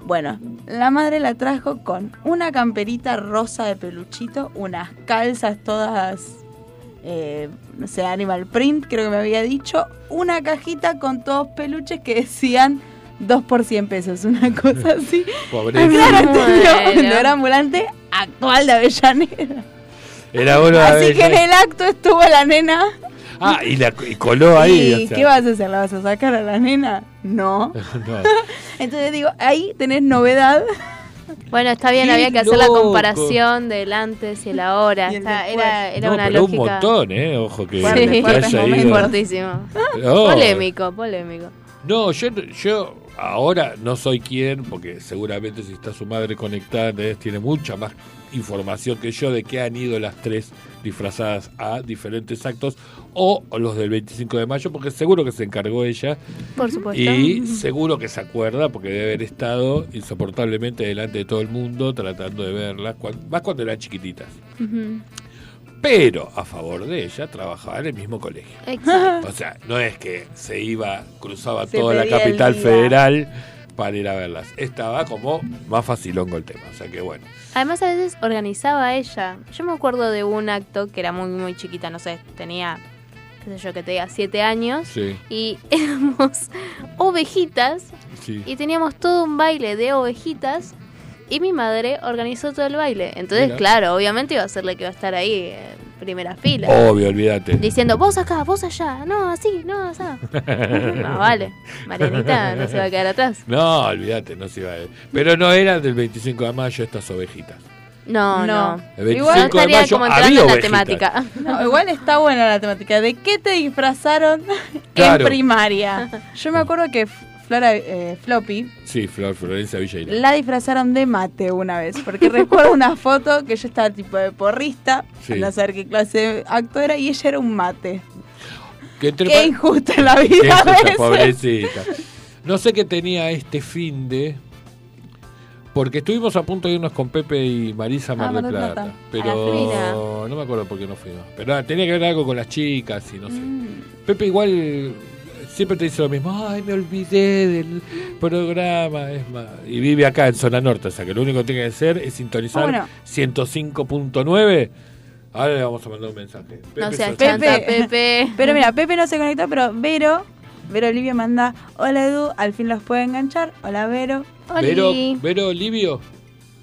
Bueno, la madre la trajo con una camperita rosa de peluchito, unas calzas todas, eh, no sé, animal print, creo que me había dicho, una cajita con todos peluches que decían 2 por 100 pesos, una cosa así. Pobre. Claro, Bueno. ambulante actual de Avellaneda. Era bueno de Así que en el acto estuvo la nena. Ah, y, la, y coló ahí. ¿Y o sea. qué vas a hacer? ¿La vas a sacar a la nena? No. No. Entonces digo, ahí tenés novedad. Bueno, está bien, ¡Qué había que hacer la comparación del antes y el ahora. Y el Está- era era No, una pero lógica. un montón, ¿eh? Ojo que, Fuerte, que haya ido. No. Polémico, polémico. No, yo, yo ahora no soy quien, porque seguramente si está su madre conectada, tiene mucha más información que yo de que han ido las tres disfrazadas a diferentes actos o los del 25 de mayo, porque seguro que se encargó ella Por supuesto. y seguro que se acuerda, porque debe haber estado insoportablemente delante de todo el mundo tratando de verlas, más cuando eran chiquititas. Ujú. Pero a favor de ella trabajaba en el mismo colegio. Exacto. O sea, no es que se iba, cruzaba Se toda la capital federal para ir a verlas. Estaba como más facilongo el tema. O sea que bueno. Además, a veces organizaba ella. Yo me acuerdo de un acto que era muy, muy chiquita, no sé, tenía, qué sé yo, que te diga, siete años. Sí, Y éramos ovejitas sí. y teníamos todo un baile de ovejitas. Y mi madre organizó todo el baile. Entonces, Mira. claro, obviamente iba a ser la que iba a estar ahí en primera fila. Obvio, olvídate. Diciendo, vos acá, vos allá, no, así, no, así. no, vale, Marianita no se va a quedar atrás. No, olvídate, no se iba a... Pero no eran del 25 de mayo estas ovejitas. No, No. no. El 25 Igual de estaría mayo como entrando había en la ovejitas. temática. No, igual está buena la temática. ¿De qué te disfrazaron Claro. en primaria? Yo me acuerdo que Flora eh, Floppy Sí, Flor, Florencia Villeira. la disfrazaron de mate una vez. Porque recuerdo una foto que yo estaba tipo de porrista, Sí. no saber qué clase de acto era, y ella era un mate. Qué pa- injusta la Qué vida. a injusta, veces. pobrecita. No sé qué tenía este fin de. Porque estuvimos a punto de irnos con Pepe y Marisa Mar Ah, del Mar del Plata. Pero no me acuerdo por qué no fuimos. Pero ah, tenía que ver algo con las chicas y no sé. Mm. Pepe igual siempre te dice lo mismo. Ay, me olvidé del programa. Es más. Y vive acá en zona norte. O sea que lo único que tiene que hacer es sintonizar Ah, bueno. 105.9. Ahora le vamos a mandar un mensaje. No Pepe, seas sos- Pepe. chanta, Pepe. Pero mira, Pepe no se conectó, pero Vero, Vero Olivia manda, hola Edu, al fin los puede enganchar. Hola Vero. Vero, Oli. Vero Livio.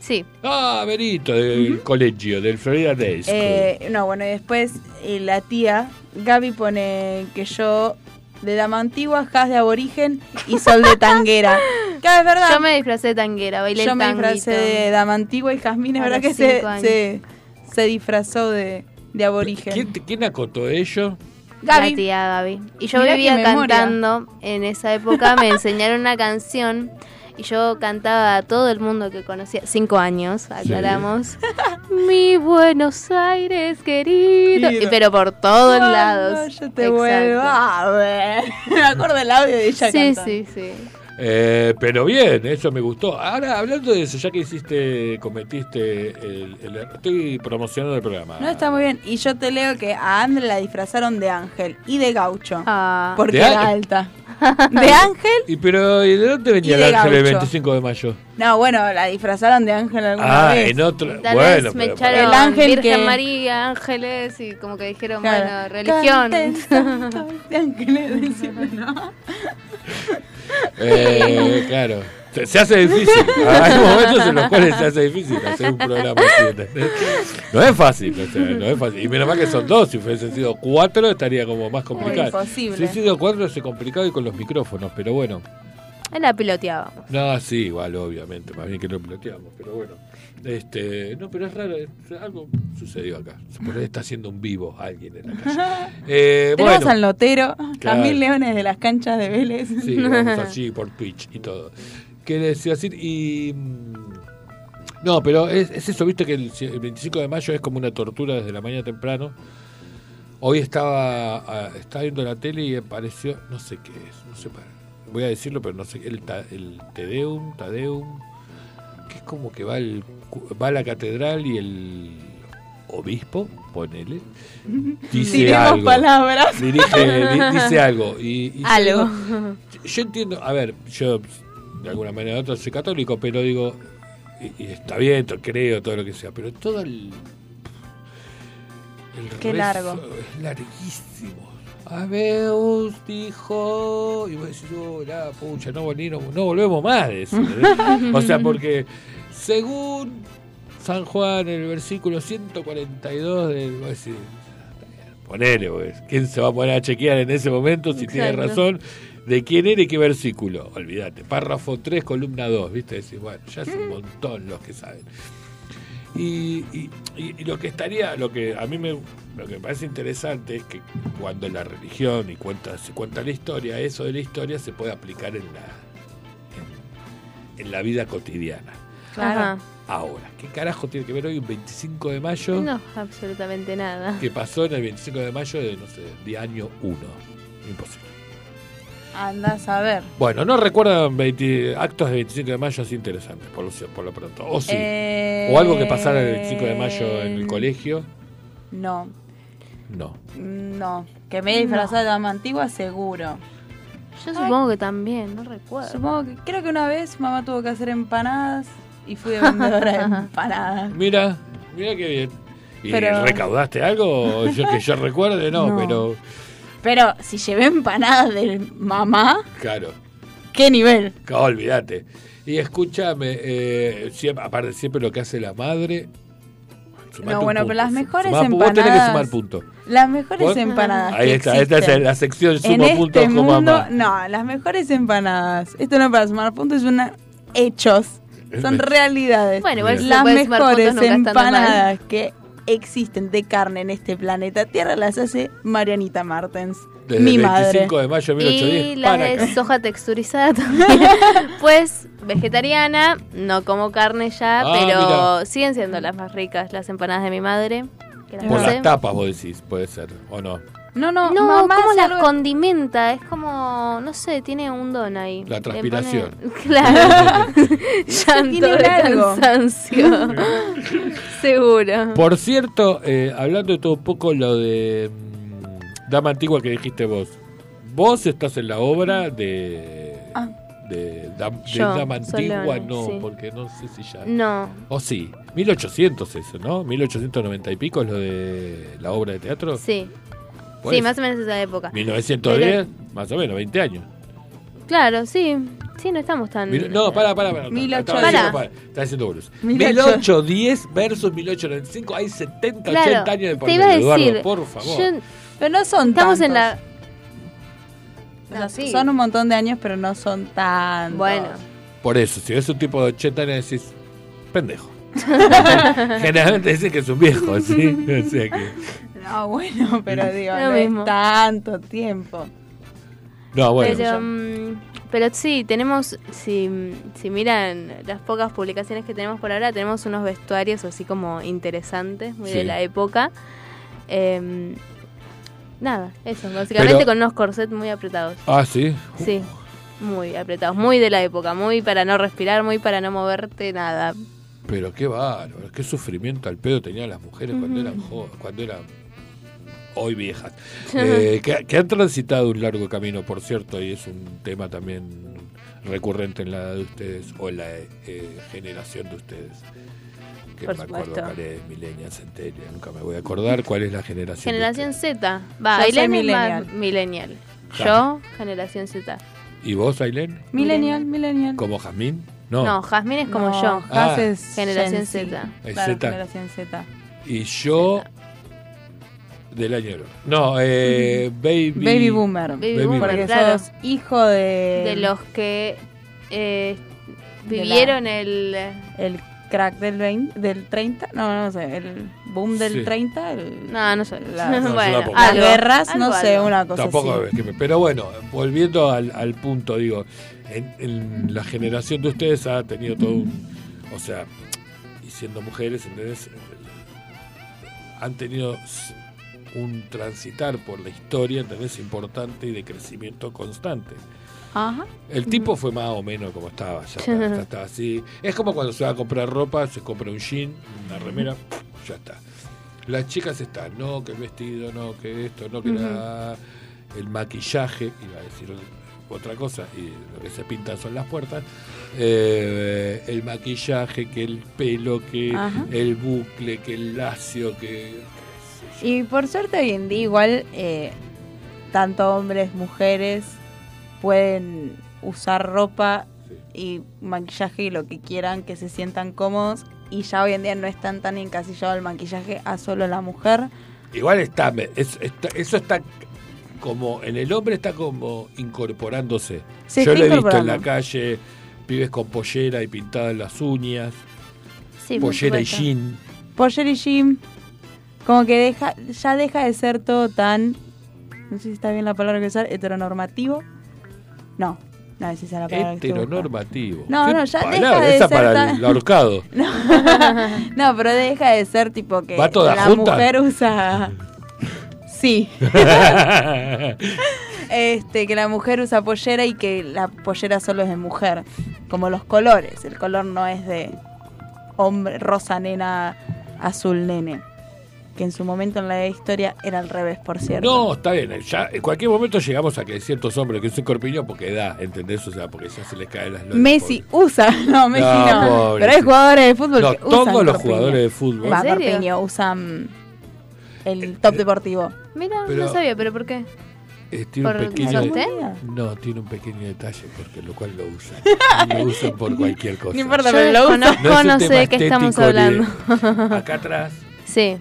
Sí. Ah, Berito, del colegio, del Florida Day School. Eh, no, bueno, y después eh, la tía Gaby pone que yo de dama antigua, Has de aborigen y Sol de tanguera. Claro, es verdad. Yo me disfracé de tanguera, bailé Yo el me disfracé de dama antigua y Jazmín, es verdad que se, se, se disfrazó de, de aborigen. ¿Quién, acotó ello? Gaby. La tía Gaby. Y yo Mirá vivía cantando en esa época, me enseñaron una canción y yo cantaba a todo el mundo que conocía, cinco años, aclaramos. Mi Buenos Aires querido. Y- Pero por todos lados. Yo te Exacto. vuelvo a ver. Me acuerdo del audio de ella Sí, cantando. sí, sí. Eh, pero bien, eso me gustó. Ahora, hablando de eso, ya que hiciste, cometiste el, el- Estoy promocionando el programa. No, está muy bien. Y yo te leo que a Andre la disfrazaron de ángel y de gaucho. Ah, porque ¿De era ángel? alta. ¿De ángel? ¿Y pero ¿y de dónde venía el de ángel el gaucho. 25 de mayo? No, bueno, la disfrazaron de ángel alguna Ah, vez. en otro. Tal bueno, vez me pero echaron El ángel Virgen que- María, ángeles y como que dijeron, Claro. bueno, religión. De ángeles, ¿no? Eh, claro. Se, se hace difícil. Hay momentos en los cuales se hace difícil hacer un programa así. No es fácil, o sea, no es fácil. Y menos mal que son dos. Si hubiesen sido cuatro, estaría como más complicado. Si hubiesen sido cuatro, es complicado y con los micrófonos, pero bueno. La piloteábamos. No, sí, igual, obviamente. Más bien que no piloteamos, pero bueno. Este, no, pero es raro. Algo sucedió acá. Por ahí está haciendo un vivo alguien en la calle. Eh, Tenemos bueno. al notero, Claro. Camil Leones de las canchas de Vélez. Sí, vamos allí por Twitch y todo. ¿Qué decía decir? Y. mm, No, pero es, es eso, viste que el, el 25 de mayo es como una tortura desde la mañana temprano. Hoy estaba, ah, estaba viendo la tele y apareció, no sé qué es, no sé, para- voy a decirlo, pero no sé, el, el Tedeum, Tadeum, que es como que va, el, va a la catedral y el obispo, ponele, dice Diremos algo. palabras. Dirige, dice algo. Y, y Algo. Yo, yo entiendo, a ver, yo de alguna manera u otra soy católico, pero digo, y, y está bien, creo, todo lo que sea, pero todo el. el Qué largo. Es larguísimo. Abeus dijo. Y vos decís, oh, la pucha, no, no, no volvemos más de eso. ¿eh? o sea, porque según San Juan, el versículo 142 del. decís, Ponele, pues. ¿Quién se va a poner a chequear en ese momento si tiene razón? ¿De quién era y qué versículo? Olvídate. Párrafo 3, columna 2, ¿viste? Decís, bueno, ya es un montón los que saben. Y, y- y- y lo que estaría, lo que a mí me, lo que me parece interesante es que cuando la religión y cuenta, se cuenta la historia, eso de la historia se puede aplicar en la, en, en la vida cotidiana. Claro. Ajá. Ahora, ¿qué carajo tiene que ver hoy un 25 de mayo? No, absolutamente nada. que pasó en el 25 de mayo de, no sé, de año 1. Imposible. Andás a ver. Bueno, no recuerdan 20 actos de 25 de mayo así interesantes, por lo, por lo pronto. O sí. Eh, o algo que pasara el 25 de mayo en el colegio. No, No. no. Que me he disfrazado de dama antigua, seguro. Yo supongo que también, no recuerdo. Supongo que, creo que una vez mamá tuvo que hacer empanadas y fui de vendedora de empanadas. Mira, mira qué bien. ¿Y Pero- recaudaste algo? Yo, que yo recuerde, no, No. pero Pero si llevé empanadas de mamá, claro. ¿qué nivel? Que olvídate. Y escúchame, eh, siempre, aparte siempre lo que hace la madre. No, bueno, punto, pero las mejores sumá- Vos tenés que empanadas- sumar puntos. Las mejores ¿Vos? empanadas. Ahí que está, esta es existen la sección en sumo puntos este mundo, mamá. no, las mejores empanadas. Esto no es para sumar puntos, es una hechos. Son realidades. Bueno, igual las mejores empanadas que existen de carne en este planeta Tierra las hace Marianita Martens, Desde mi el madre. 25 de mayo de Y 1810. la para de acá. soja texturizada también. pues vegetariana, no como carne ya, Ah, pero mira. siguen siendo las más ricas las empanadas de mi madre. Que las Por hace. las tapas vos decís, puede ser, o no. No, no, No, mamá ¿cómo hace las algo- condimenta? Es como, no sé, tiene un don ahí. La transpiración. pone- Claro. Llanto tiene de largo. cansancio. Seguro. Por cierto, eh, hablando de todo un poco lo de mm, Dama Antigua que dijiste vos. Vos estás en la obra de... Ah. De, Dam- de Yo, Dama Antigua, Solone, no, sí. porque no sé si ya... No, O sí, 1800 eso, ¿no? 1890 y pico es lo de la obra de teatro. sí. Sí, más o menos esa época. 1910, más o menos, 20 años. Claclaro, sí. Sí, no estamos tan... Mil- no, para, para, para. Mil Estaba ocho- diciendo, Para. para, Está diciendo ocho- 1810 versus 1895. Hay 70, Claro, 80 años de por te iba a medio, decir, Eduardo, por favor. yo- Pero no son estamos tantos. en la... No, sí. Son un montón de años, pero no son tan. Bueno, Por eso, si ves un tipo de 80 años decís, pendejo. Generalmente dicen que es un viejo, ¿sí? O sea que. No, bueno, pero digo, Lo no mismo. es tanto tiempo. No, bueno. pero, mm, pero sí, tenemos, si, si miran las pocas publicaciones que tenemos por ahora, tenemos unos vestuarios así como interesantes, muy Sí. de la época. Em, nada, eso, básicamente Pero- con unos corsets muy apretados. Ah, sí. Sí, muy apretados, muy de la época, muy para no respirar, muy para no moverte, nada. Pero qué bárbaro, qué sufrimiento al pedo tenían las mujeres cuando eran jóvenes, cuando eran hoy viejas. Eh, que, que han transitado un largo camino, por cierto, y es un tema también recurrente en la edad de ustedes o en la eh, generación de ustedes. Que Por me acuerdo cuál es Millennial, Centennial, nunca me voy a acordar cuál es la generación. Generación. Z, va, es millennial. más millennial. Yo, generación Z. ¿Y vos, Ailén? Millennial, millennial. ¿Como Jazmín? No. No, Jazmín es como No, yo. Ah. Es Generación Gen Z. Es Claro, Z. generación Z. Y yo. Del año. No, eh, Baby. Baby boomer. Baby Baby boomer, Porque claro. sos hijo de. De los que eh, la- vivieron el... El crack del 20, del 30. No, no sé. El boom del Sí. 30. El, No, no sé. La- No, bueno, las guerras, algo, no sé, algo. una cosa Tampoco así. es que me- Pero bueno, volviendo al, al punto, digo, en, en la generación de ustedes ha tenido todo un. O sea, y siendo mujeres, ¿entendés? Han tenido un transitar por la historia, ¿entendés? Importante y de crecimiento constante. Ajá. El tipo fue más o menos como estaba, ya está, así. Es como cuando se va a comprar ropa, se compra un jean, una remera, ya está. las chicas están, no, que el vestido, no, que esto, no, que la- el maquillaje, iba a decir otra cosa, y lo que se pintan son las puertas, eh, el maquillaje, que el pelo, que Ajá. el bucle, que el lacio, que... Y por suerte hoy en día igual eh, tanto hombres, mujeres pueden usar ropa y maquillaje y lo que quieran, que se sientan cómodos y ya hoy en día no están tan encasillado el maquillaje a solo la mujer. Igual está, me- es- está- eso está como, en el hombre está como incorporándose. Se Yo lo he visto en la calle, pibes con pollera y pintadas las uñas, Sí, pollera y jean. Poller y Jim, como que deja, ya deja de ser todo tan, no sé si está bien la palabra que usar, heteronormativo. No, no esa es la palabra que. Heteronormativo. No, ¿Qué no, ya palabra? deja de Esa ser para tan- el ahorcado. No, pero deja de ser tipo que ¿Va toda la junta? mujer usa... Sí, este, que la mujer usa pollera y que la pollera solo es de mujer. Como los colores, el color no es de hombre, rosa nena, azul nene. Que en su momento en la historia era al revés, por cierto. No, está bien. Ya en cualquier momento llegamos a que hay ciertos hombres que usan corpiño porque da, ¿entendés? O sea, porque ya se les caen las lolas. Messi usa, no, Messi No, no. Pero hay jugadores de fútbol No, que usan todos los corpiño. jugadores de fútbol. Va, corpiño, usan el top deportivo. Mira, Pero- no sabía, pero ¿por qué? eh, tiene un ¿Por pequeño... sostén? No, tiene un pequeño detalle, porque lo cual lo usan. lo usan por cualquier cosa. No importa, pero lo usan. un no sé de qué estamos hablando. Acá atrás, Sí,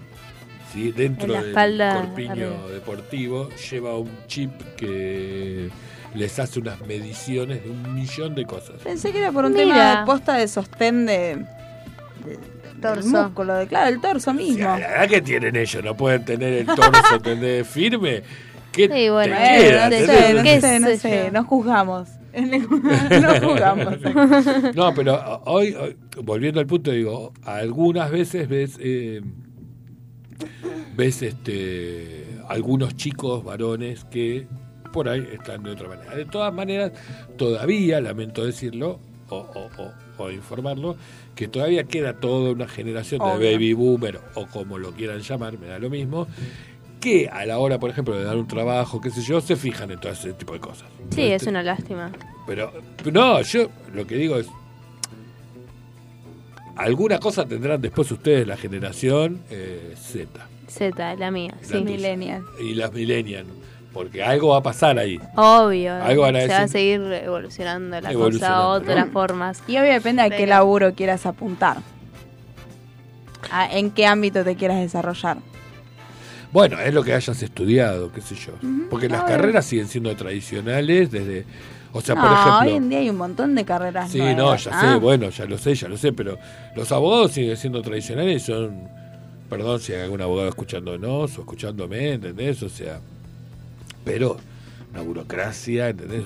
sí, dentro del corpiño arriba. deportivo, lleva un chip que les hace unas mediciones de un millón de cosas. Pensé que era por un Mira. tema de posta de sostén de, de- Torso. músculo, de, claro, el torso O mismo. sea, la verdad que tienen ellos, no pueden tener el torso firme. ¿Qué Sí, te bueno, Bueno, queda? no sé, no ¿Qué sé, no sé no juzgamos. no juzgamos. No, pero hoy, hoy, volviendo al punto, digo, algunas veces ves, eh, ves este, algunos chicos varones que por ahí están de otra manera. De todas maneras, todavía, lamento decirlo, o, o- o- o informarlo, que todavía queda toda una generación de baby boomer, o como lo quieran llamar, me da lo mismo, que a la hora, por ejemplo, de dar un trabajo, qué sé yo, se fijan en todo ese tipo de cosas. sí, es una lástima. Pero, no, yo lo que digo es. Alguna cosa tendrán después ustedes, la generación eh, Z Z, la mía, La sí. Millennial. y las Millennials. Porque algo va a pasar ahí. Obvio. Algo van a se va a decir. seguir evolucionando la Evolucionando, cosa a otras ¿no? formas. Y obvio depende a qué laburo quieras apuntar. A- en qué ámbito te quieras desarrollar. Bueno, es lo que hayas estudiado, qué sé yo. Porque las Obvio. carreras siguen siendo tradicionales desde. O sea, no, por ejemplo. hoy en día hay un montón de carreras Sí, nuevas. no, ya Ah, sé, bueno, ya lo sé, ya lo sé, pero los abogados siguen siendo tradicionales y son, perdón si hay algún abogado escuchándonos o escuchándome, ¿entendés? O sea, pero una burocracia, ¿entendés?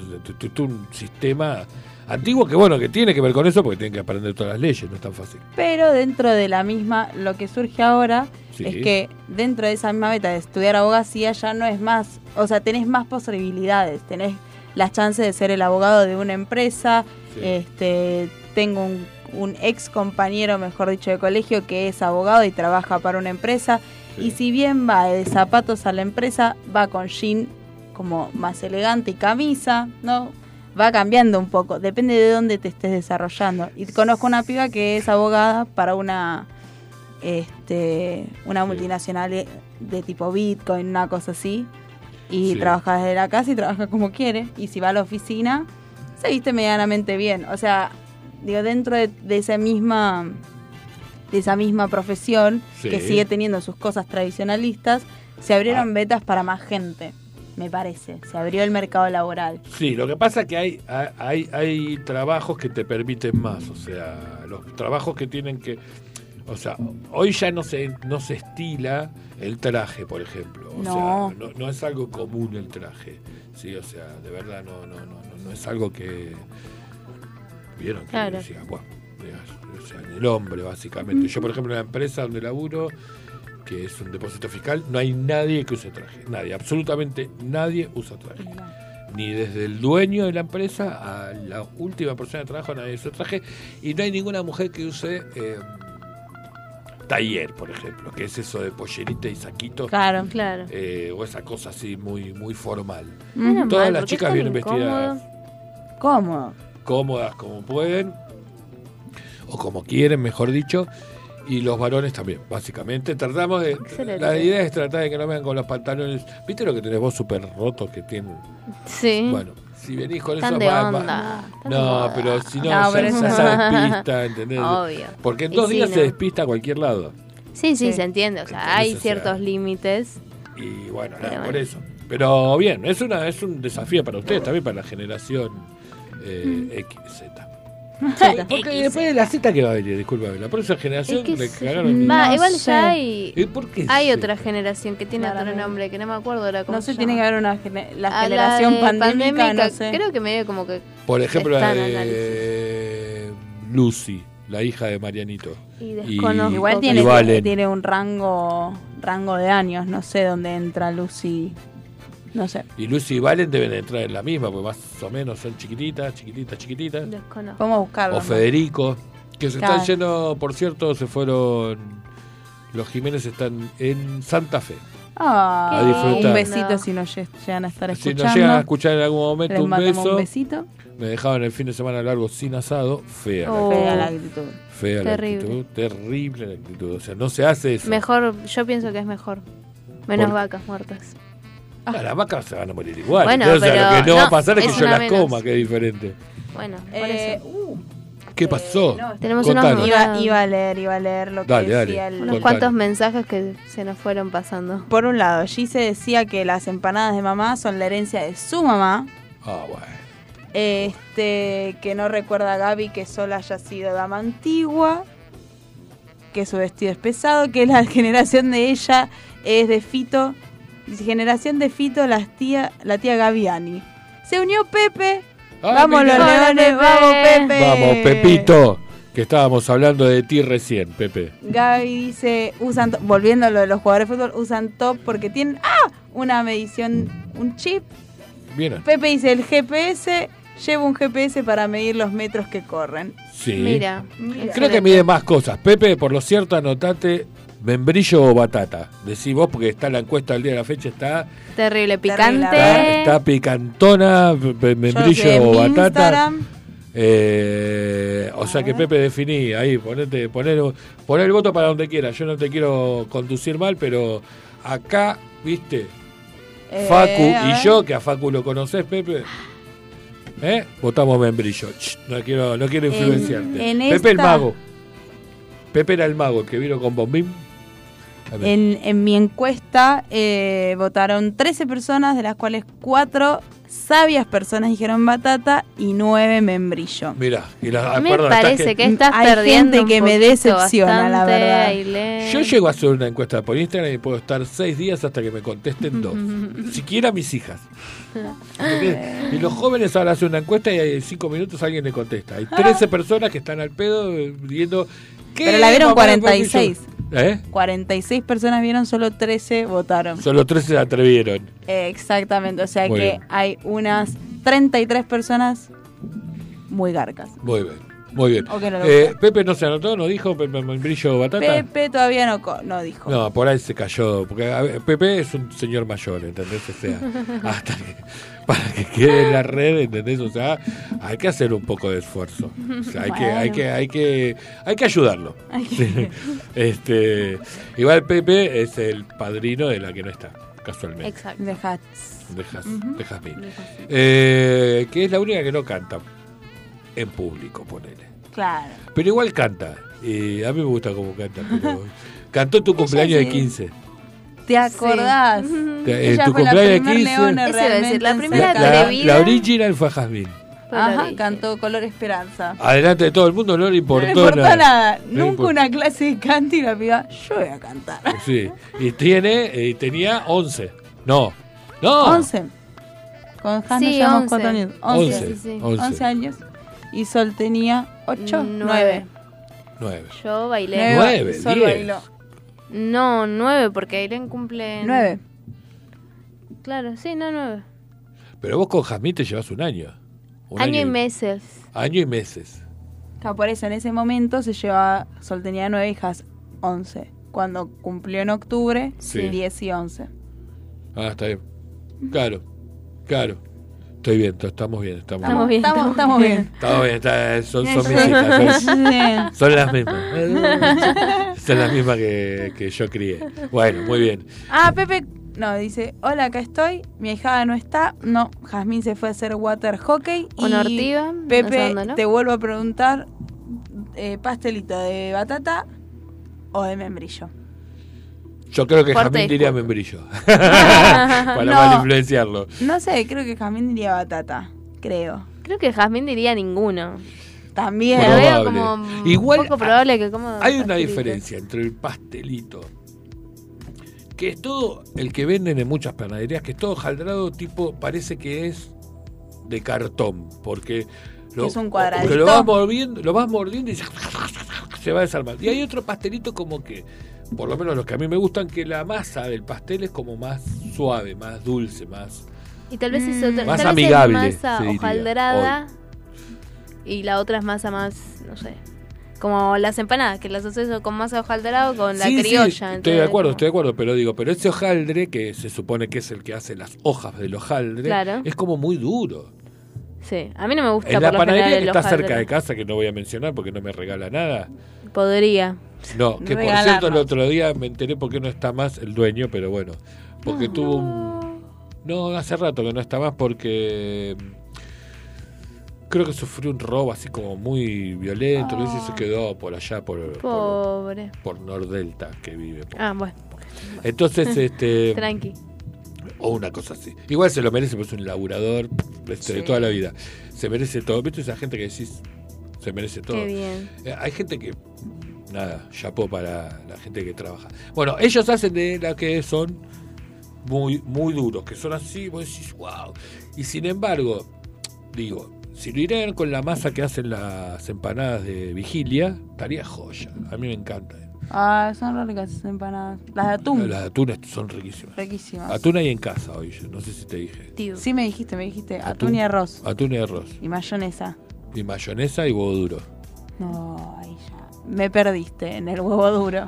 Tu- un sistema antiguo que, bueno, que tiene que ver con eso porque tienen que aprender todas las leyes, no es tan fácil. Pero dentro de la misma, lo que surge ahora Sí. es que dentro de esa misma meta de estudiar abogacía ya no es más, o sea, tenés más posibilidades, tenés las chances de ser el abogado de una empresa, Sí. este, tengo un, un ex compañero, mejor dicho, de colegio que es abogado y trabaja para una empresa Sí. y si bien va de zapatos a la empresa, va con jean como más elegante y camisa, ¿no? Va cambiando un poco, depende de dónde te estés desarrollando. Y conozco una piba que es abogada para una este una Sí. multinacional de, de tipo Bitcoin, una cosa así. Y Sí. trabaja desde la casa y trabaja como quiere. Y si va a la oficina, se viste medianamente bien. O sea, digo, dentro de, de esa misma de esa misma profesión Sí. que sigue teniendo sus cosas tradicionalistas, se abrieron Ah. vetas para más gente, me parece. Se abrió el mercado laboral. Sí, lo que pasa es que hay, hay, hay trabajos que te permiten más, o sea, los trabajos que tienen que... O sea, hoy ya no se, no se estila el traje, por ejemplo. O No. sea, no, no es algo común el traje. Sí, o sea, de verdad no, no, no, no, no es algo que... ¿Vieron? Que Claro. decía, bueno, o sea, en el hombre, básicamente. Yo, por ejemplo, en la empresa donde laburo, que es un depósito fiscal, no hay nadie que use traje. Nadie, absolutamente nadie usa traje ni desde el dueño de la empresa a la última persona de trabajo nadie usa traje y no hay ninguna mujer que use eh, taller, por ejemplo, que es eso de pollerita y saquito. Claro. Claro. eh, o esa cosa así muy, muy formal. Menos Todas mal, las chicas vienen vestidas incómodo. ¿Cómo? cómodas como pueden, o como quieren, mejor dicho, y los varones también, básicamente. Tratamos de. Excelente. La idea es tratar de que no vengan con los pantalones. ¿Viste lo que tenés vos súper rotos que tienen? Sí. Bueno, si venís con eso. de va- va- onda. No, pero si no, No, ya, pero ya se despista, ¿entendés? Obvio. Porque en Y dos sí, días ¿no? se despista a cualquier lado. Sí, sí, Sí. se entiende. O sea, Entonces, hay o sea, ciertos límites. Y bueno, nada, por eso. Pero bien, es una es un desafío para ustedes, también para la generación eh, X, Z. Porque después de la Z que va a venir, discúlpame, la próxima generación Es que le sí. cagaron. Va, No igual sé. ya hay, ¿Y por qué hay otra generación que tiene otro Claramente. nombre que no me acuerdo ahora cómo No sé, se tiene que haber una gene- la A generación de pandémica, no sé. Creo que medio como que. Por ejemplo, la Está en de Lucy, la hija de Marianito. Y Y- desconozco. Igual Y tiene, Valen. tiene un rango rango de años, no sé dónde entra Lucy. No sé. Y Lucy y Valen deben entrar en la misma, porque más o menos son chiquititas, chiquititas, chiquititas. Desconozco. Vamos a buscarlo. O. Federico, que se Claro. están yendo, por cierto, se fueron. Los Jiménez están en Santa Fe. Ah, A disfrutar. un besito si nos lle- llegan a estar Si escuchando. nos llegan a escuchar en algún momento Les un beso, un besito. me dejaban el fin de semana largo sin asado, fea, la Oh. Fea la actitud. Fea Terrible. la actitud, terrible la actitud. O sea, no se hace eso. Mejor, yo pienso que es mejor. Menos Por- vacas muertas. Ah, las vacas se van a morir igual. Bueno, Entonces, pero lo que no, va a pasar es que yo las menos. coma, que es diferente. Bueno, por Eh, eso. uh, ¿Qué pasó? no, Tenemos contanos. unos, iba, a leer, iba a leer lo que Dale, dale. decía el... unos Contanos. cuantos mensajes que se nos fueron pasando. Por un lado, Gise decía que las empanadas de mamá son la herencia de su mamá. Ah, bueno. Este, que no recuerda a Gaby que solo haya sido dama antigua. Que su vestido es pesado. Que la generación de ella es de Fito. Dice, generación de Fito, las tía, la tía Gaviani. Se unió Pepe. Ah, vamos los leones, Pepe. vamos Pepe. Vamos, Pepito, que estábamos hablando de ti recién, Pepe. Gaby dice, usan, volviendo a lo de los jugadores de fútbol, usan top porque tienen ¡ah! una medición, un chip. Bien. Pepe dice, el GPS, lleva un GPS para medir los metros que corren. Sí. Mira. Mira. Creo que mide más cosas. Pepe, por lo cierto, anotate membrillo o batata. Decí vos, porque está la encuesta del día de la fecha, está, Terrible, picante. está, está picantona, membrillo o batata. Instagram, Eh, o sea que Pepe definí, ahí, ponete, poner, poner el voto para donde quieras. Yo no te quiero conducir mal, pero acá, viste, eh, Facu y yo, que a Facu lo conoces, Pepe, ¿eh? votamos membrillo. Ch, no quiero, no quiero En- influenciarte. en Pepe el mago. Pepe era el mago, el que vino con Bombín. En, en mi encuesta eh, votaron 13 personas, de las cuales 4 sabias personas dijeron batata y 9 membrillo. Mirá, y la- Me perdón, estás parece que- que estás Hay perdiendo gente un que me decepciona, la verdad. Yo llego a hacer una encuesta por Instagram y puedo estar seis días hasta que me contesten dos. Siquiera mis hijas. Y los jóvenes ahora hacen una encuesta y hay cinco minutos alguien le contesta. Hay 13 personas que están al pedo eh, viendo. ¿qué Pero la vieron mamá de 46. Pampillo? ¿Eh? 46 personas vieron, solo 13 votaron. Solo 13 se atrevieron. Eh, Exactamente, o sea Muy que bien. hay unas 33 personas muy garcas. Muy bien. Muy bien. No Eh. Pepe no se anotó, no dijo Pepe Membrillo Batata. Pepe todavía no, no dijo. No, por ahí se cayó. Porque a ver, Pepe es un señor mayor, ¿entendés? O sea, hasta que, para que quede en la red, ¿entendés? O sea, hay que hacer un poco de esfuerzo. O sea, hay que, hay que, hay que, hay que ayudarlo. Este, igual Pepe es el padrino de la que no está, casualmente. Exacto. De Hats. De. Eh, que es la única que no canta en público, ponele. Claro. Pero igual canta. Y a mí me gusta cómo canta. Pero cantó tu cumpleaños de sí. 15. ¿Te acordás? Te- Ella tu fue la cumpleaños de primer 15. leona Eso iba a decir, la en primera La, la- la original fue Jazmín. La Ajá, cantó Color Esperanza. Adelante de todo el mundo, no le importó, no le importó nada. No le Nunca importó. una clase de canto y la piba, yo voy a cantar. Sí. Y tiene, eh, tenía 11. No. No. 11. Con Hans Sí, nos llevamos 11. 4 años. 11. 11. Sí, sí, sí. 11. 11 años. Y Sol tenía 8, Nueve. 9. 9. Yo bailé. Nueve, Sol diez. bailó. No, nueve, porque Ailén cumple. en- 9. Claro, sí, no, nueve. Pero vos con Jazmín te llevas un año. Un Año y meses. Año y meses. Por eso en ese momento se llevaba, Sol tenía 9 hijas. 11. Cuando cumplió en octubre, Sí. 10 y 11. Ah, está bien. Claro, claro. Estoy bien, estamos bien, estamos, Estamos bien, Estamos, estamos estamos bien. Estamos bien, está- son, son mis hijas, son, las mismas. son las mismas que, que yo crié. Bueno, muy bien. Ah, Pepe, no, dice, hola, acá estoy, mi hijada no está, no, Jazmín se fue a hacer water hockey. y Una no sé Pepe, dónde, ¿no? te vuelvo a preguntar, eh, pastelito de batata o de membrillo. Yo creo que Jamín diría membrillo. Para No. mal influenciarlo. No sé, creo que Jazmín diría batata, creo. Creo que Jazmín diría ninguno. También. Lo Probable. veo como Igual poco probable que Hay una pastelitos. diferencia entre el pastelito, que es todo el que venden en muchas panaderías, que es todo jaldrado tipo, parece que es de cartón, porque lo, Es un cuadradito. que lo vas mordiendo, lo vas mordiendo y se, se va desarmando. Y hay otro pastelito como que, por lo menos los que a mí me gustan, que la masa del pastel es como más suave, más dulce, más... Y tal vez es Mm. Más tal vez amigable, es masa hojaldrada y la otra es masa más, no sé, como las empanadas, que las asocio con masa hojaldrada o con la Sí, sí, criolla. estoy de acuerdo, Como- estoy de acuerdo, pero digo, pero ese hojaldre, que se supone que es el que hace las hojas del hojaldre, Claro. es como muy duro. Sí, a mí no me gusta En por la panadería que está cerca de casa, que no voy a mencionar porque no me regala nada. Podría. No, que por cierto el otro día me enteré por qué no está más el dueño, pero bueno, porque tuvo un... No, hace rato que no está más porque mm, creo que sufrió un robo así como muy violento, y se quedó por allá, por, Pobre. por Nordelta que vive. por- Ah, bueno, Entonces, este... tranqui. O una cosa así. Igual se lo merece, pues es un laburador este, de toda la vida. Se merece todo. ¿Viste esa gente que decís, se merece todo? Qué bien. Eh, hay gente que, nada, chapó para la gente que trabaja. Bueno, ellos hacen de la que son muy, muy duros, que son así, vos decís, wow. Y sin embargo, digo, si lo hicieran con la masa que hacen las empanadas de vigilia, estaría joya. A mí me encanta. Ah, son re ricas esas empanadas. Las de atún. Las de atún son riquísimas. Riquísimas. Atún hay en casa hoy, yo no sé si te dije. Tío. Sí, me dijiste, me dijiste. Atún, Atún. y arroz. Atún y arroz. Y mayonesa. Y mayonesa y huevo duro. No, ahí ya. Me perdiste en el huevo duro.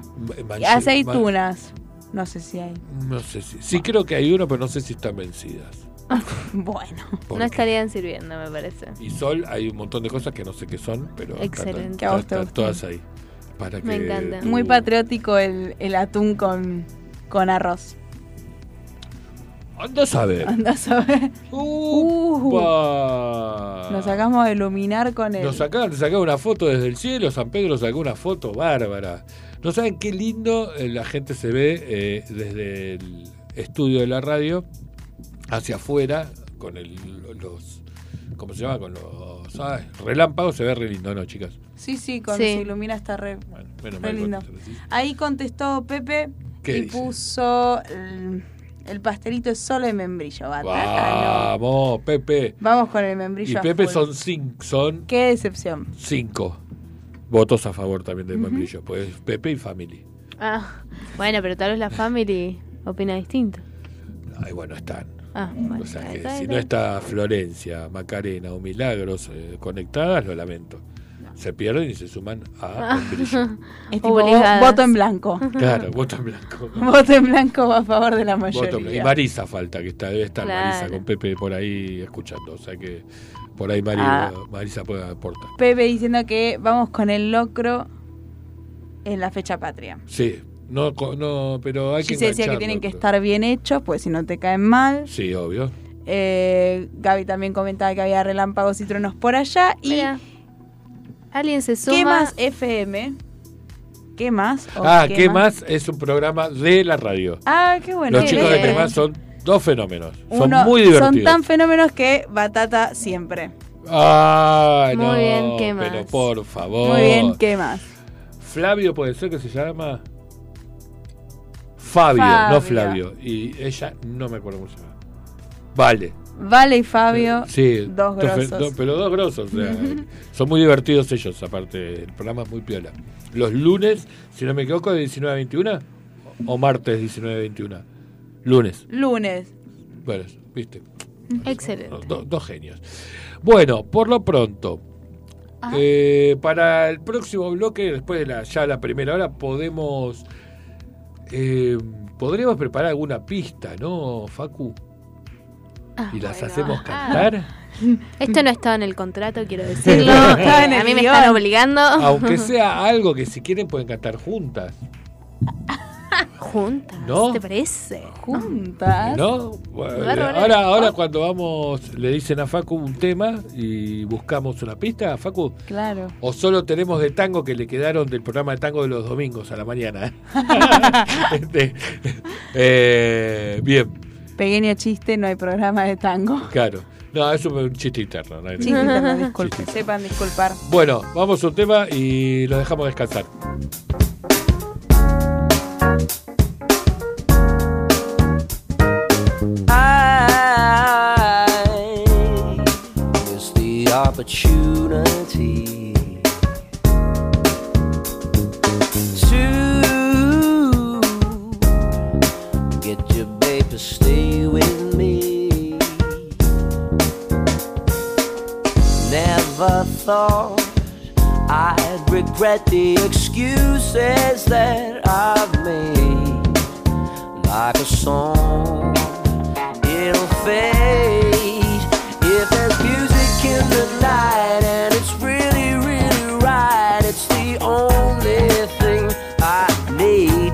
Aceitunas. No sé si hay. No sé si. Sí, creo que hay uno, pero no sé si están vencidas. Bueno. No estarían sirviendo, me parece. Y sol, hay un montón de cosas que no sé qué son, pero Excelente. están- Que a vos te están gusten. todas ahí. Para Me que encanta. Muy patriótico el, el atún con, con arroz. Anda a saber. Anda a saber. Upa. Nos sacamos de iluminar con el. Nos sacaron, te sacaron una foto desde el cielo, San Pedro sacó una foto bárbara. No saben qué lindo eh, la gente se ve eh, desde el estudio de la radio hacia afuera con el, los ¿cómo se llama? con los ay, relámpagos se ve re lindo, ¿no, chicas? Sí, sí, cuando Sí. se ilumina está re. Bueno, menos Re mal lindo. Ahí contestó Pepe ¿Qué y dice? puso el, el pastelito es solo de membrillo. Batata, no. Vamos, Pepe. Vamos con el Y membrillo. a Pepe son cinco, son Qué decepción. cinco votos a favor también del membrillo. Pues Pepe y Family. Ah, bueno, pero tal vez la family opina distinto. Ay, bueno, están. Ah, bueno. O sea que si no está. está Florencia, Macarena o Milagros eh, conectadas, lo lamento. Se pierden y se suman a membrillo. Es tipo Obligadas. vo- voto en blanco. Claro, voto en blanco. voto en blanco a favor de la Voto en blanco. Y mayoría. Marisa falta, que está, debe estar Claro. Marisa con Pepe por ahí escuchando. O sea que por ahí Ah. Marisa puede aportar. Pepe diciendo que vamos con el locro en la fecha patria. Sí, no, no pero hay que Gise decía que tienen que estar bien hechos, pues si no te caen mal. Sí, obvio. Eh, Gaby también comentaba que había relámpagos y truenos por allá. Y Mira, alguien se suma. ¿qué más FM? ¿Qué más? ¿O Ah, ¿qué más? Es un programa de la radio. Ah, qué bueno. Los qué chicos de. Cremás son dos fenómenos. Son Uno- muy divertidos. Son tan fenómenos que Batata siempre. Ay, Muy no, bien, ¿qué pero más? por favor. Muy bien, ¿qué más? Flavio puede ser que se llama Fabio, Fabio. no Flavio. Y ella no me acuerdo cómo se llama. Vale. Vale y Fabio, Sí, dos grosos. do- pero dos grosos. o sea, son muy divertidos ellos, aparte. El programa es muy piola. Los lunes, si no me equivoco, de 19 a 21 o martes 19 a 21. Lunes. Lunes. Bueno, viste. Excelente. Do- dos genios. Bueno, por lo pronto, Eh, para el próximo bloque, después de la, ya la primera hora, podemos. eh, podríamos preparar alguna pista, ¿no, Facu? Ah, y las bueno. hacemos cantar. Esto no estaba en el contrato, quiero decirlo. Estaba en el a mí me guion. están obligando. Aunque sea algo que si quieren pueden cantar juntas. Juntas, ¿No? ¿te parece? Juntas. ¿No? Bueno, ahora, ahora cuando vamos, le dicen a Facu un tema y buscamos una pista, Facu. Claro. O solo tenemos de tango que le quedaron del programa de tango de los domingos a la mañana. Este, eh, bien, Pequeño chiste, no hay programa de tango. claro. No, eso es un chiste interno. no hay- Chiste interno, disculpen. Chiste. Sepan disculpar. Bueno, vamos a un tema y lo dejamos descansar. I miss the opportunity Never thought I'd regret the excuses that I've made. Like a song it'll fade. If there's music in the night and it's really really right it's the only thing i need.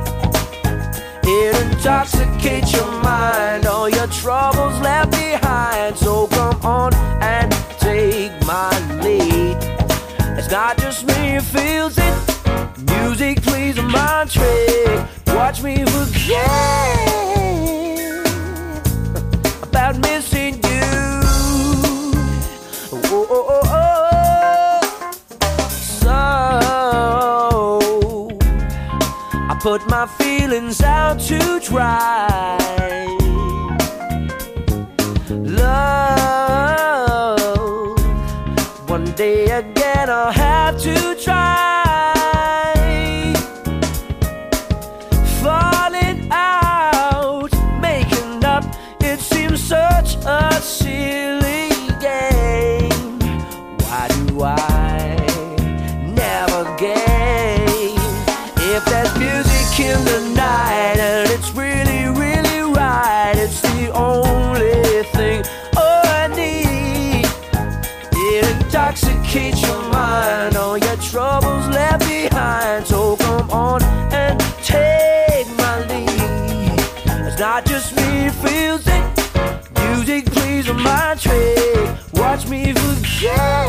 It intoxicates your mind all your troubles left behind. So come on and my lead it's not just me who feels it music plays a mind trick watch me forget about missing you. Oh, oh, oh, oh, oh. So I put my feelings out to dry. Love, one day again I'll have to try falling out, making up. It seems such a silly game. Why do I intoxicates your mind, all your troubles left behind. So come on and take my lead. It's not just me who feels it. Music plays a mind trick. Watch me forget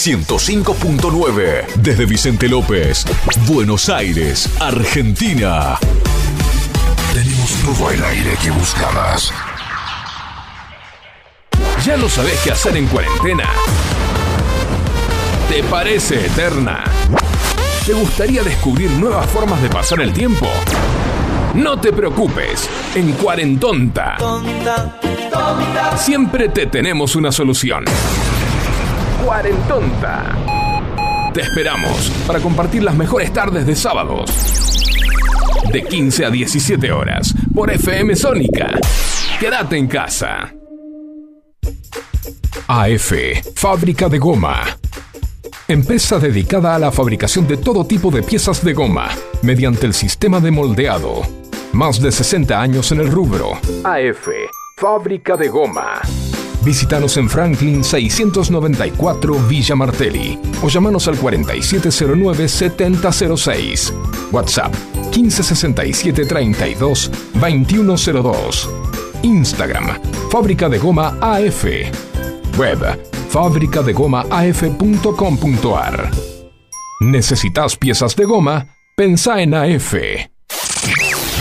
105.9 desde Vicente López, Buenos Aires, Argentina. Tenemos todo el aire que buscabas. ¿Ya no sabés qué hacer en cuarentena? ¿Te parece eterna? ¿Te gustaría descubrir nuevas formas de pasar el tiempo? No te preocupes, en Cuarentonta siempre te tenemos una solución. Cuarentonta. Te esperamos para compartir las mejores tardes de sábados. De 15 a 17 horas por FM Sónica. Quédate en casa. AF, fábrica de goma. Empresa dedicada a la fabricación de todo tipo de piezas de goma mediante el sistema de moldeado. Más de 60 años en el rubro. AF, fábrica de goma. Visítanos en Franklin 694 Villa Martelli o llamanos al 4709-7006. WhatsApp 1567 32 2102. Instagram, fábrica de goma AF. Web, fabricadegomaaf.com.ar. ¿Necesitas piezas de goma? Pensá en AF.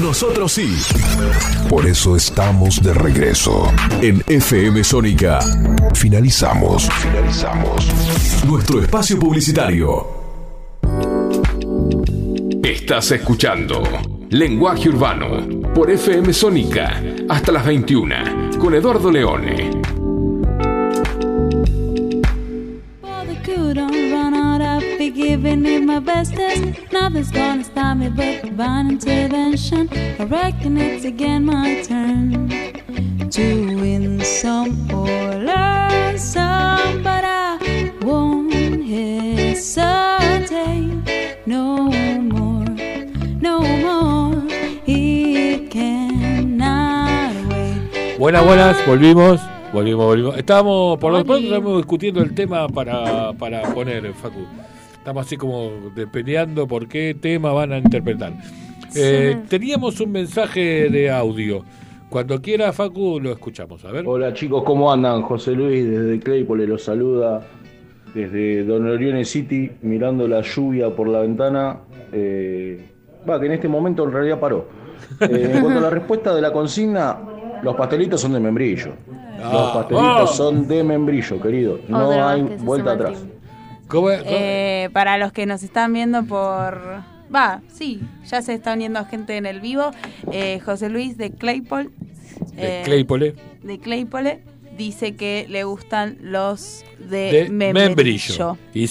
Nosotros sí. Por eso estamos de regreso. En FM Sónica. Finalizamos. Finalizamos. Nuestro espacio publicitario. Estás escuchando Lenguaje Urbano por FM Sónica hasta las 21 con Eduardo Leone. My bestest. Nothing's gonna stop me but divine intervention. I reckon it's again my turn to win some or learn some, but I won't hesitate no more, no more. It cannot wait. Buenas, buenas, volvimos. Volvimos, volvimos. Estábamos, por lo pronto, estamos discutiendo el tema para, para poner, Facu. Estamos así como de- peleando por qué tema van a interpretar. Eh, teníamos un mensaje de audio. Cuando quiera, Facu, lo escuchamos. A ver. Hola chicos, ¿cómo andan? José Luis desde Claypole los saluda desde Don Orione City, mirando la lluvia por la ventana. Eh, Va, que en este momento en realidad paró. Eh, en cuanto a la respuesta de la consigna, los pastelitos son de membrillo. Los pastelitos oh. son de membrillo, querido. No Otro hay vuelta atrás. ¿Cómo es? Eh, para los que nos están viendo por... Va, sí, ya se está uniendo gente en el vivo. Eh, José Luis de Claypole. de eh, Claypole. de Claypole dice que le gustan los de, De membrillo. membrillo. Y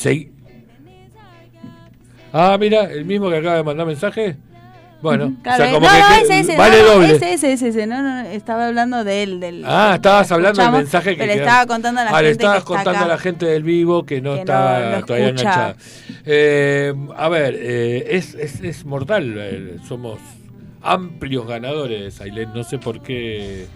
Ah, mira, el mismo que acaba de mandar mensaje. Bueno, Claro, o sea, como no, que, no, ese, ese, vale no, no, doble. ese, ese, ese, ese, no, no, no, estaba hablando de él, del... Ah, estabas hablando del mensaje que pero le queda- estaba contando a la Ah, le gente estabas que está contando acá. a la gente del vivo que no Que no estaba lo todavía enganchada. Eh, a ver, eh, es, es, es mortal. eh, somos amplios ganadores, Ailén. No sé por qué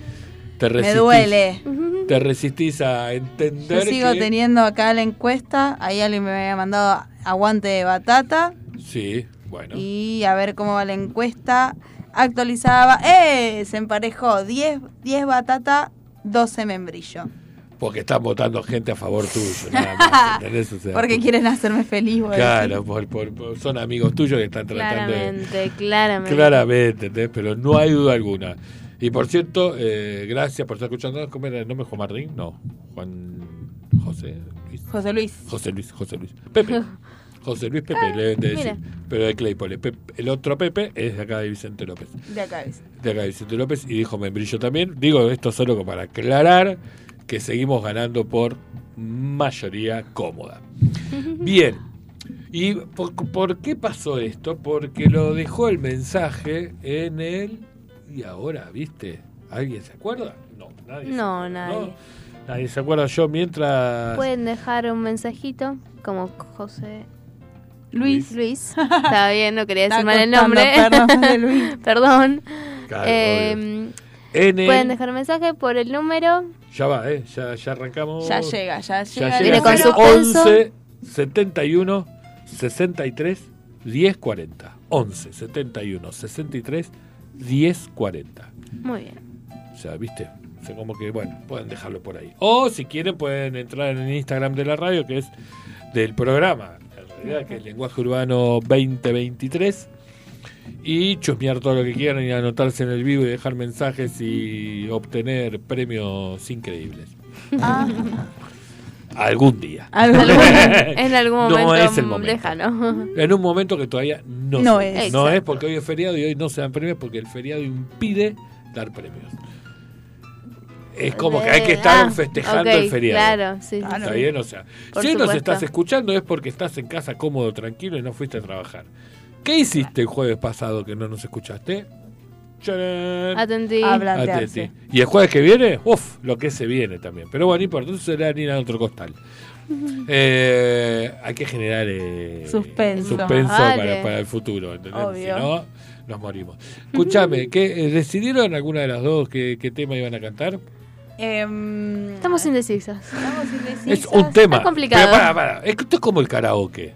te Me resistís. duele. Te resistís a Yo entender sigo que... teniendo acá la encuesta, ahí alguien me había mandado aguante de batata Sí, bueno. y a ver cómo va la encuesta. Actualizaba, ¡eh! Se emparejó 10, 10 batata, 12 membrillo. Porque están votando gente a favor tuyo, nada más. ¿entendés? O sea, Porque quieren hacerme feliz, Claro, por- por- por- son amigos tuyos que están tratando de... Claramente, claramente. Claramente, ¿entendés? pero no hay duda alguna. Y por cierto, eh, gracias por estar escuchando. ¿Cómo era el nombre? ¿Juan Martín? No. Juan José Luis. José Luis. José Luis, José Luis. Pepe. José Luis Pepe, le deben de decir. mira. Pero de Claypole. Pepe- el otro Pepe es de acá de Vicente López. De acá es. De acá de Vicente López y dijo Membrillo también. Digo esto solo para aclarar que seguimos ganando por mayoría cómoda. Bien. ¿Y por, por qué pasó esto? Porque lo dejó el mensaje en el... Y ahora, ¿viste? ¿Alguien se acuerda? No, nadie. se No, nadie. Nadie se acuerda. Yo mientras... Pueden dejar un mensajito como José Luis. Luis. Está bien, no quería decir mal el nombre. perdón, Luis. Perdón. Claro, Eh, Pueden dejar un mensaje por el número. Ya va, ¿eh? Ya, ya arrancamos. Ya llega, ya llega. Ya. Viene con suspenso. 11 71 63 10 40. 11 71 63 10 40. Muy bien. O sea, ¿viste? O sea, como que, bueno, pueden dejarlo por ahí. O si quieren, pueden entrar en el Instagram de la radio, que es del programa, que es Lenguaje Urbano 2023. Y chusmear todo lo que quieran y anotarse en el vivo y dejar mensajes y obtener premios increíbles. Ah, Algún día. Algún- en algún momento No es el momento. lejano. En un momento que todavía no, No se- es. No es porque hoy es feriado y hoy no se dan premios porque el feriado impide dar premios. Es como que hay que estar Ah, festejando el feriado. Claro, sí. sí, ¿Está bien? O sea, Por si hoy nos supuesto. estás escuchando es porque estás en casa cómodo, tranquilo y no fuiste a trabajar. ¿Qué hiciste el jueves pasado que no nos escuchaste? ¡Charán! Atendí. A plantearse. Atenti. Y el jueves que viene, uff, lo que se viene también. Pero bueno, no importa, entonces será ir a otro costal. Eh, hay que generar eh, Suspenso. suspenso Vale. para, para el futuro, ¿entendés? Obvio. Si no, nos morimos. Escúchame, ¿qué, eh, ¿decidieron alguna de las dos qué, qué tema iban a cantar? Em, Estamos indecisas. estamos indecisas. Es un tema. Está complicado. Pero para, para. Esto es como el karaoke.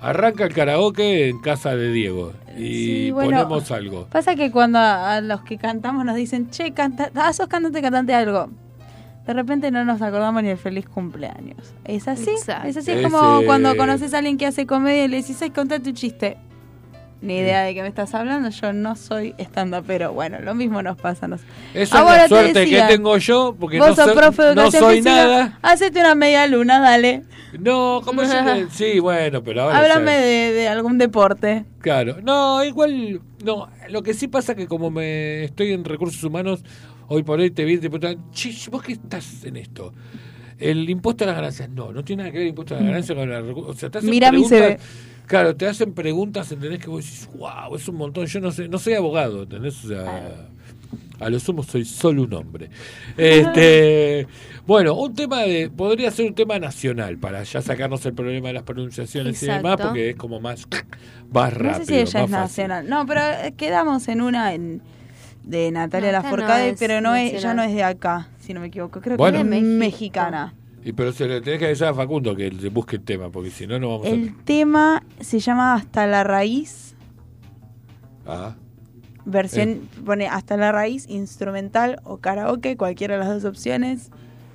Arranca el karaoke en casa de Diego y Sí, bueno. ponemos algo. Pasa que cuando a, a los que cantamos nos dicen, che, canta, ah, sos cantante, cantante algo. De repente no nos acordamos ni el feliz cumpleaños. Es así. Exacto. Es así. Es Ese- como cuando conoces a alguien que hace comedia y le decís, ay, contate un chiste. Ni idea de qué me estás hablando. Yo no soy stand pero bueno, lo mismo nos pasa. Nos... Esa Ahora es la suerte decía, que tengo yo porque Vos no, sos soy- profe de no educación soy física, nada. Hacete una media luna, dale. No, como yo Sí, bueno, pero ahora... Háblame de, de algún deporte. Claro. No, igual... No, lo que sí pasa que como me estoy en recursos humanos, hoy por hoy te vi y te preguntan, ¿vos qué estás en esto? El impuesto a las ganancias, no, no tiene nada que ver el impuesto a las ganancias con recu- O sea, te hacen Mira mi CV. Claro, te hacen preguntas, ¿entendés? Que vos decís, wow, es un montón. Yo no sé, no soy abogado, ¿entendés? O sea, a lo sumo soy solo un hombre. Este, bueno, un tema de, podría ser un tema nacional para ya sacarnos el problema de las pronunciaciones y demás, porque es como más, más rápido. No sé si ella es nacional. No, pero eh, quedamos en una en, de Natalia No, es pero no es, ella no es de acá, si no me equivoco. Creo Bueno. que es mexicana. Y pero se le tenés que avisar a Facundo que le busque el tema, porque si no, no vamos El tema se llama Hasta la Raíz, a... Ah, versión, pone Hasta la Raíz, instrumental o karaoke, cualquiera de las dos opciones.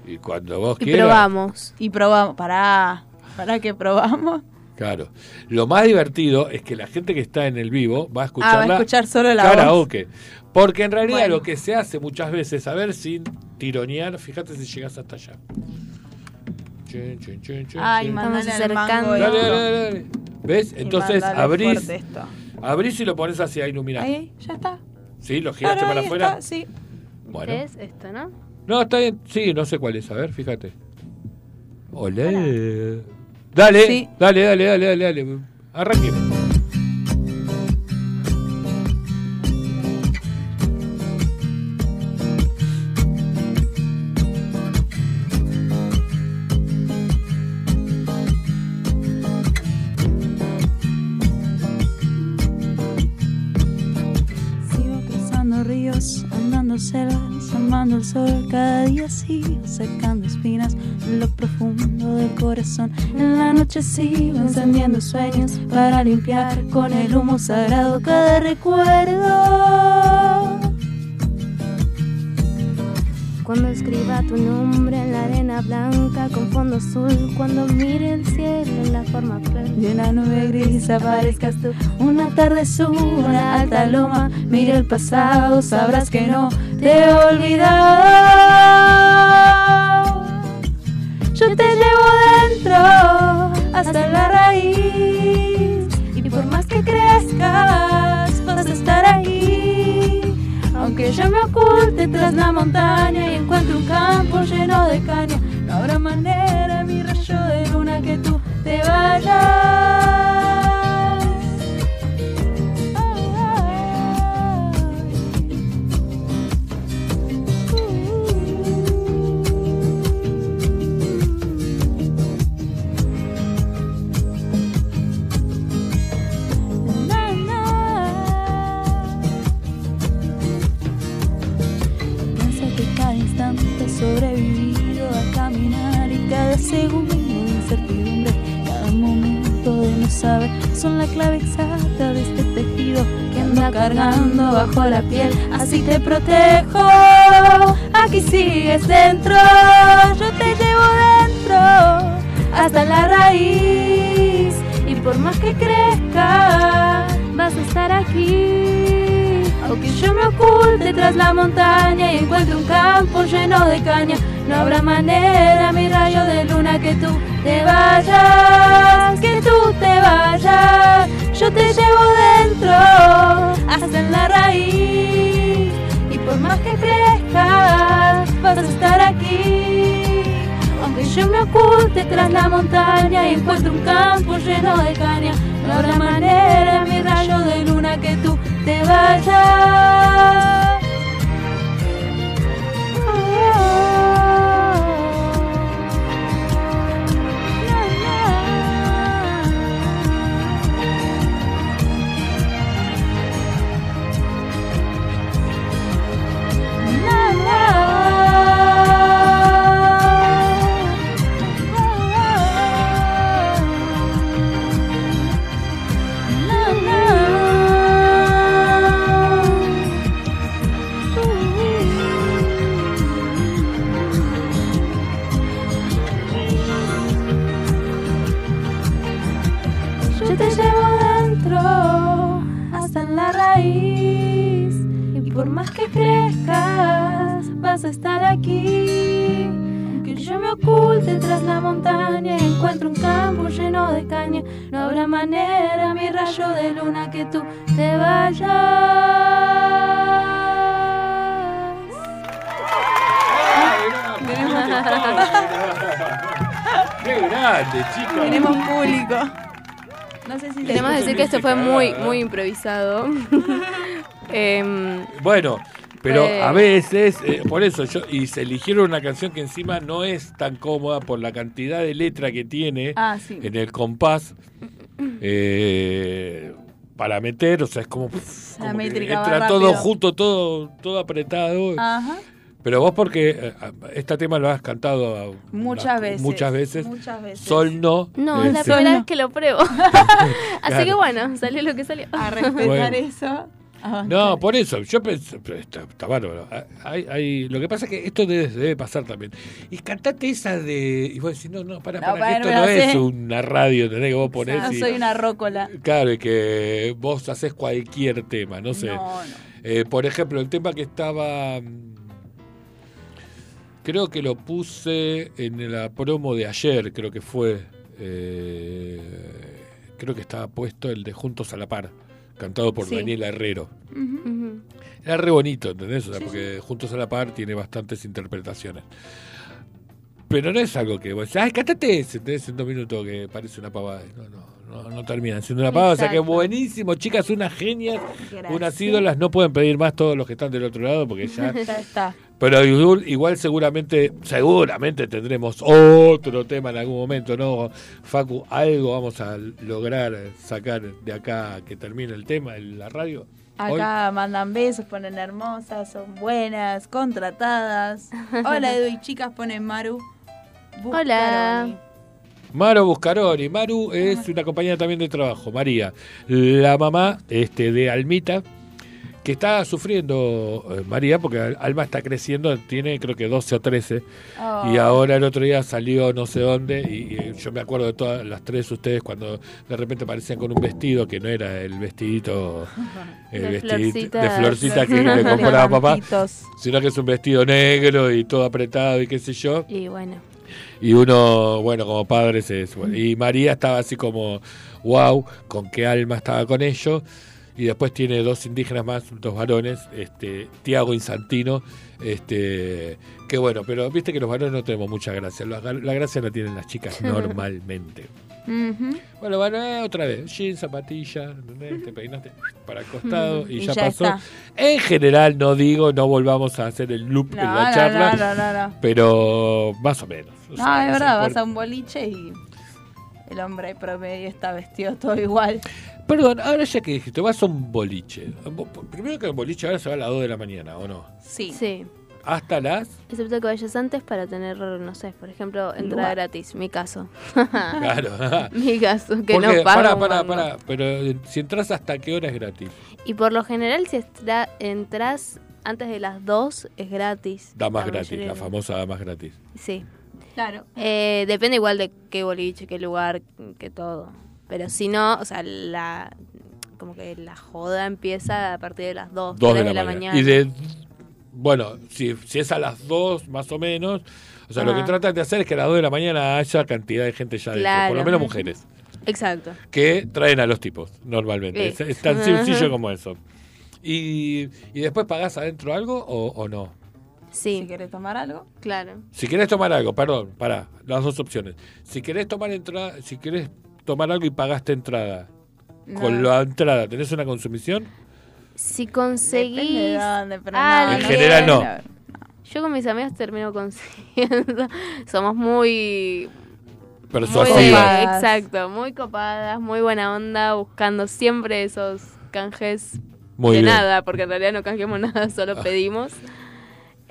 y cuando vos Y quieras... probamos. Y probamos, pará, pará que probamos. Claro. Lo más divertido es que la gente que está en el vivo va a escuchar Ah, va a escuchar solo la karaoke. Porque en realidad Bueno. lo que se hace muchas veces, a ver, sin tironear, fíjate si llegas hasta allá. Chun, chun, chun, chun, Ay, al acercando. Dale, dale, dale. ¿Ves? Y Entonces mandale abrís, fuerte esto. abrís y lo pones hacia iluminar. Ahí, ahí, ya está. ¿Sí? ¿Lo giraste Claro, para ahí afuera? está, sí. Bueno. Es esto, ¿no? No, está bien. Sí, no sé cuál es. A ver, fíjate. Olé. Dale, Sí. dale, dale, dale, dale, dale. Arranque. En la noche sigo encendiendo sueños para limpiar con el humo sagrado cada recuerdo. Cuando escriba tu nombre en la arena blanca con fondo azul, cuando mire el cielo en la forma. Y en la nube gris aparezcas tú Una tarde sur, una alta loma Mira el pasado, sabrás que no te he olvidado Yo te llevo dentro hasta la raíz Y por más que crezcas, vas a estar ahí Aunque yo me oculte tras la montaña Y encuentre un campo lleno de caña No habrá manera, mi rayo de luna, que tú te vayas. Son la clave exacta de este tejido que ando cargando bajo la piel. Así te protejo, aquí sigues dentro, yo te llevo dentro hasta la raíz y por más que crezca vas a estar aquí. Aunque yo me oculte tras la montaña y encuentre un campo lleno de caña, no habrá manera, mi rayo de luna, que tú te vayas, que tú te vayas. Yo te llevo dentro, hasta en la raíz. Y por más que crezcas, vas a estar aquí. Aunque yo me oculte tras la montaña y encuentre un campo lleno de caña, no habrá manera, mi rayo de luna, que tú te vayas. ¡Qué grande, chicos! Tenemos público. No sé si Queremos decir que esto fue muy, muy improvisado. Em, Bueno, pero a veces, eh, por eso, yo, y se eligieron una canción que encima no es tan cómoda por la cantidad de letra que tiene Ah, sí. en el compás eh, para meter, o sea, es como, pff, que entra rápido. todo junto, todo, todo apretado. Ajá. Pero vos porque eh, este tema lo has cantado a- Muchas veces. muchas veces. Muchas veces. Sol no. no, es la este, primera vez que lo pruebo. Así que bueno, salió lo que salió. A respetar Bueno. eso. Ah, No, por eso, yo pensé, pero está, está bárbaro. Hay, hay- lo que pasa es que esto debe, debe pasar también. Y cantate esa de. Y vos decís, no, no, para, No, para, que esto no no la es una radio, tenés que vos ponés. no y- soy una rócola. Claro, y que vos haces cualquier tema, no sé. No, no. Eh, por ejemplo, el tema que estaba. Creo que lo puse en la promo de ayer, creo que fue. eh, creo que estaba puesto el de Juntos a la Par, cantado por Sí. Daniela Herrero. Era re bonito, ¿entendés? O sea, porque Juntos a la Par tiene bastantes interpretaciones. Pero no es algo que vos decís, ay, cántate ese, tenés en dos minutos que parece una pavada. No, no, no, no terminan siendo una pavada. O sea que buenísimo, chicas, unas genias, Gracias. unas ídolas. No pueden pedir más todos los que están del otro lado porque ya. Ya está. Pero igual, igual seguramente, seguramente tendremos otro tema en algún momento, ¿no? Facu, algo vamos a lograr sacar de acá que termine el tema en la radio. Acá mandan besos, ponen hermosas, son buenas, contratadas. Hola Edu y chicas, ponen Maru. Hola. Buscaroni. Maru Buscaroni. Maru es una compañera también de trabajo. María, la mamá este, de Almita, que está sufriendo, eh, María, porque Al- Alma está creciendo, tiene creo que 12 o 13. Oh. Y ahora el otro día salió no sé dónde, y, y yo me acuerdo de todas las tres de ustedes cuando de repente aparecían con un vestido que no era el vestidito, el De vestidito florcitas. de florcita que le compraba papá, sino que es un vestido negro y todo apretado y qué sé yo. Y bueno. Y uno, bueno, como padres es. bueno. Y María estaba así como, wow, con qué alma estaba con ellos. Y después tiene dos indígenas más, dos varones, este, Tiago y Santino. Este, que bueno, pero viste que los varones no tenemos mucha gracia. La, la gracia la tienen las chicas normalmente. Bueno, bueno, eh, otra vez, jean, zapatilla, te peinaste para el costado y, Y ya, ya pasó. está. En general, no digo, no volvamos a hacer el loop No, en la no, charla, no, no, no, no. pero más o menos. O No, sea, es verdad, vas a un boliche y el hombre promedio está vestido todo igual. Perdón, ahora ya que dijiste, vas a un boliche. Primero que el boliche ahora se va a las 2 de la mañana, ¿o no? Sí. Sí. Hasta las. Excepto que vayas antes para tener, no sé, por ejemplo, entrada gratis. Mi caso. Claro. Mi caso, que Porque, no pago. Pará, cuando- pará. Pero eh, si entras hasta qué hora es gratis. Y por lo general, si estra- entras antes de las 2, es gratis. Damas La gratis, mayoría la famosa damas gratis. Sí. Claro. Eh, depende igual de qué boliche, qué lugar, que todo. Pero si no, o sea, la como que la joda empieza a partir de las 2, 2 3 de la, mañana. Y de. Bueno, si, si es a las 2 más o menos. O sea, lo que Ah. tratan de hacer es que a las 2 de la mañana haya cantidad de gente ya dentro. Claro. Por lo menos mujeres. Exacto. que traen a los tipos normalmente. Es, Sí. es tan sencillo como eso. Y, y después pagás adentro algo o, o no. Sí. Si quieres tomar algo. Claro. Si querés tomar algo, perdón, para las dos opciones. Si querés tomar entrada, si querés tomar algo y pagaste entrada, con la entrada, ¿tenés una consumición? Si conseguís. de dónde, pero Ah, no, En no general no. Yo con mis amigos termino consiguiendo. Somos muy. Muy Persuasiva. de- Copadas. exacto, muy copadas, muy buena onda, buscando siempre esos canjes Muy de bien. nada, porque en realidad no canjeamos nada, solo pedimos.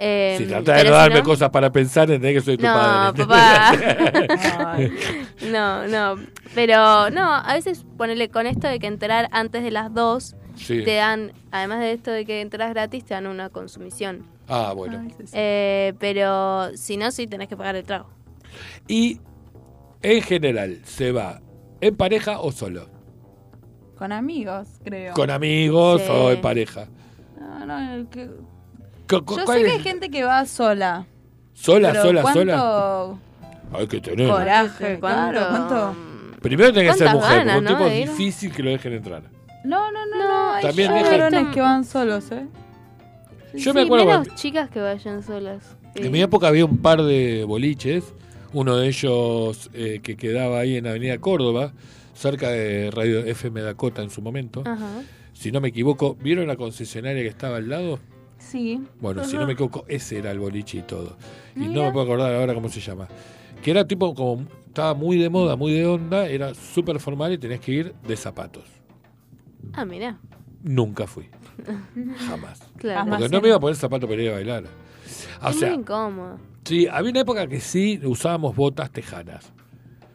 Eh, Si tratás de no darme no- cosas para pensar, entendés que soy tu No, padre. papá. No, no. Pero no, a veces ponele con esto de que entrar antes de las 2, Sí. te dan, además de esto de que entras gratis, te dan una consumición. Ah, bueno. Ay, sí, sí. Eh, pero si no, sí tenés que pagar el trago. Y en general, ¿se va en pareja o solo? Con amigos, creo. ¿Con amigos Sí. o en pareja? No, no, el que- Yo ¿cuál sé que hay gente que va sola. ¿Sola, pero sola, ¿cuánto sola? Hay que tener. coraje? ¿Cuánto? Claro, ¿cuánto? Primero tiene que ser ¿Cuántas mujer, ganas, porque un no, tipo es difícil que lo dejen entrar. No, no, no, No, También hay varones que van solos, ¿eh? Yo Sí, me acuerdo menos cuando- chicas que vayan solas. En Sí. mi época había un par de boliches, uno de ellos eh, que quedaba ahí en Avenida Córdoba, cerca de Radio FM Dakota en su momento. Ajá. Si no me equivoco, ¿vieron la concesionaria que estaba al lado? Sí. Bueno, si no me equivoco, ese era el boliche y todo. Y no me puedo acordar ahora cómo se llama. Que era tipo como, estaba muy de moda, muy de onda, era súper formal y tenés que ir de zapatos. Ah, mira. Nunca fui. Jamás. Claro. Jamás. Porque no me iba a poner zapatos para ir a bailar. O es sea, muy incómodo. sí, había una época que sí usábamos botas tejanas.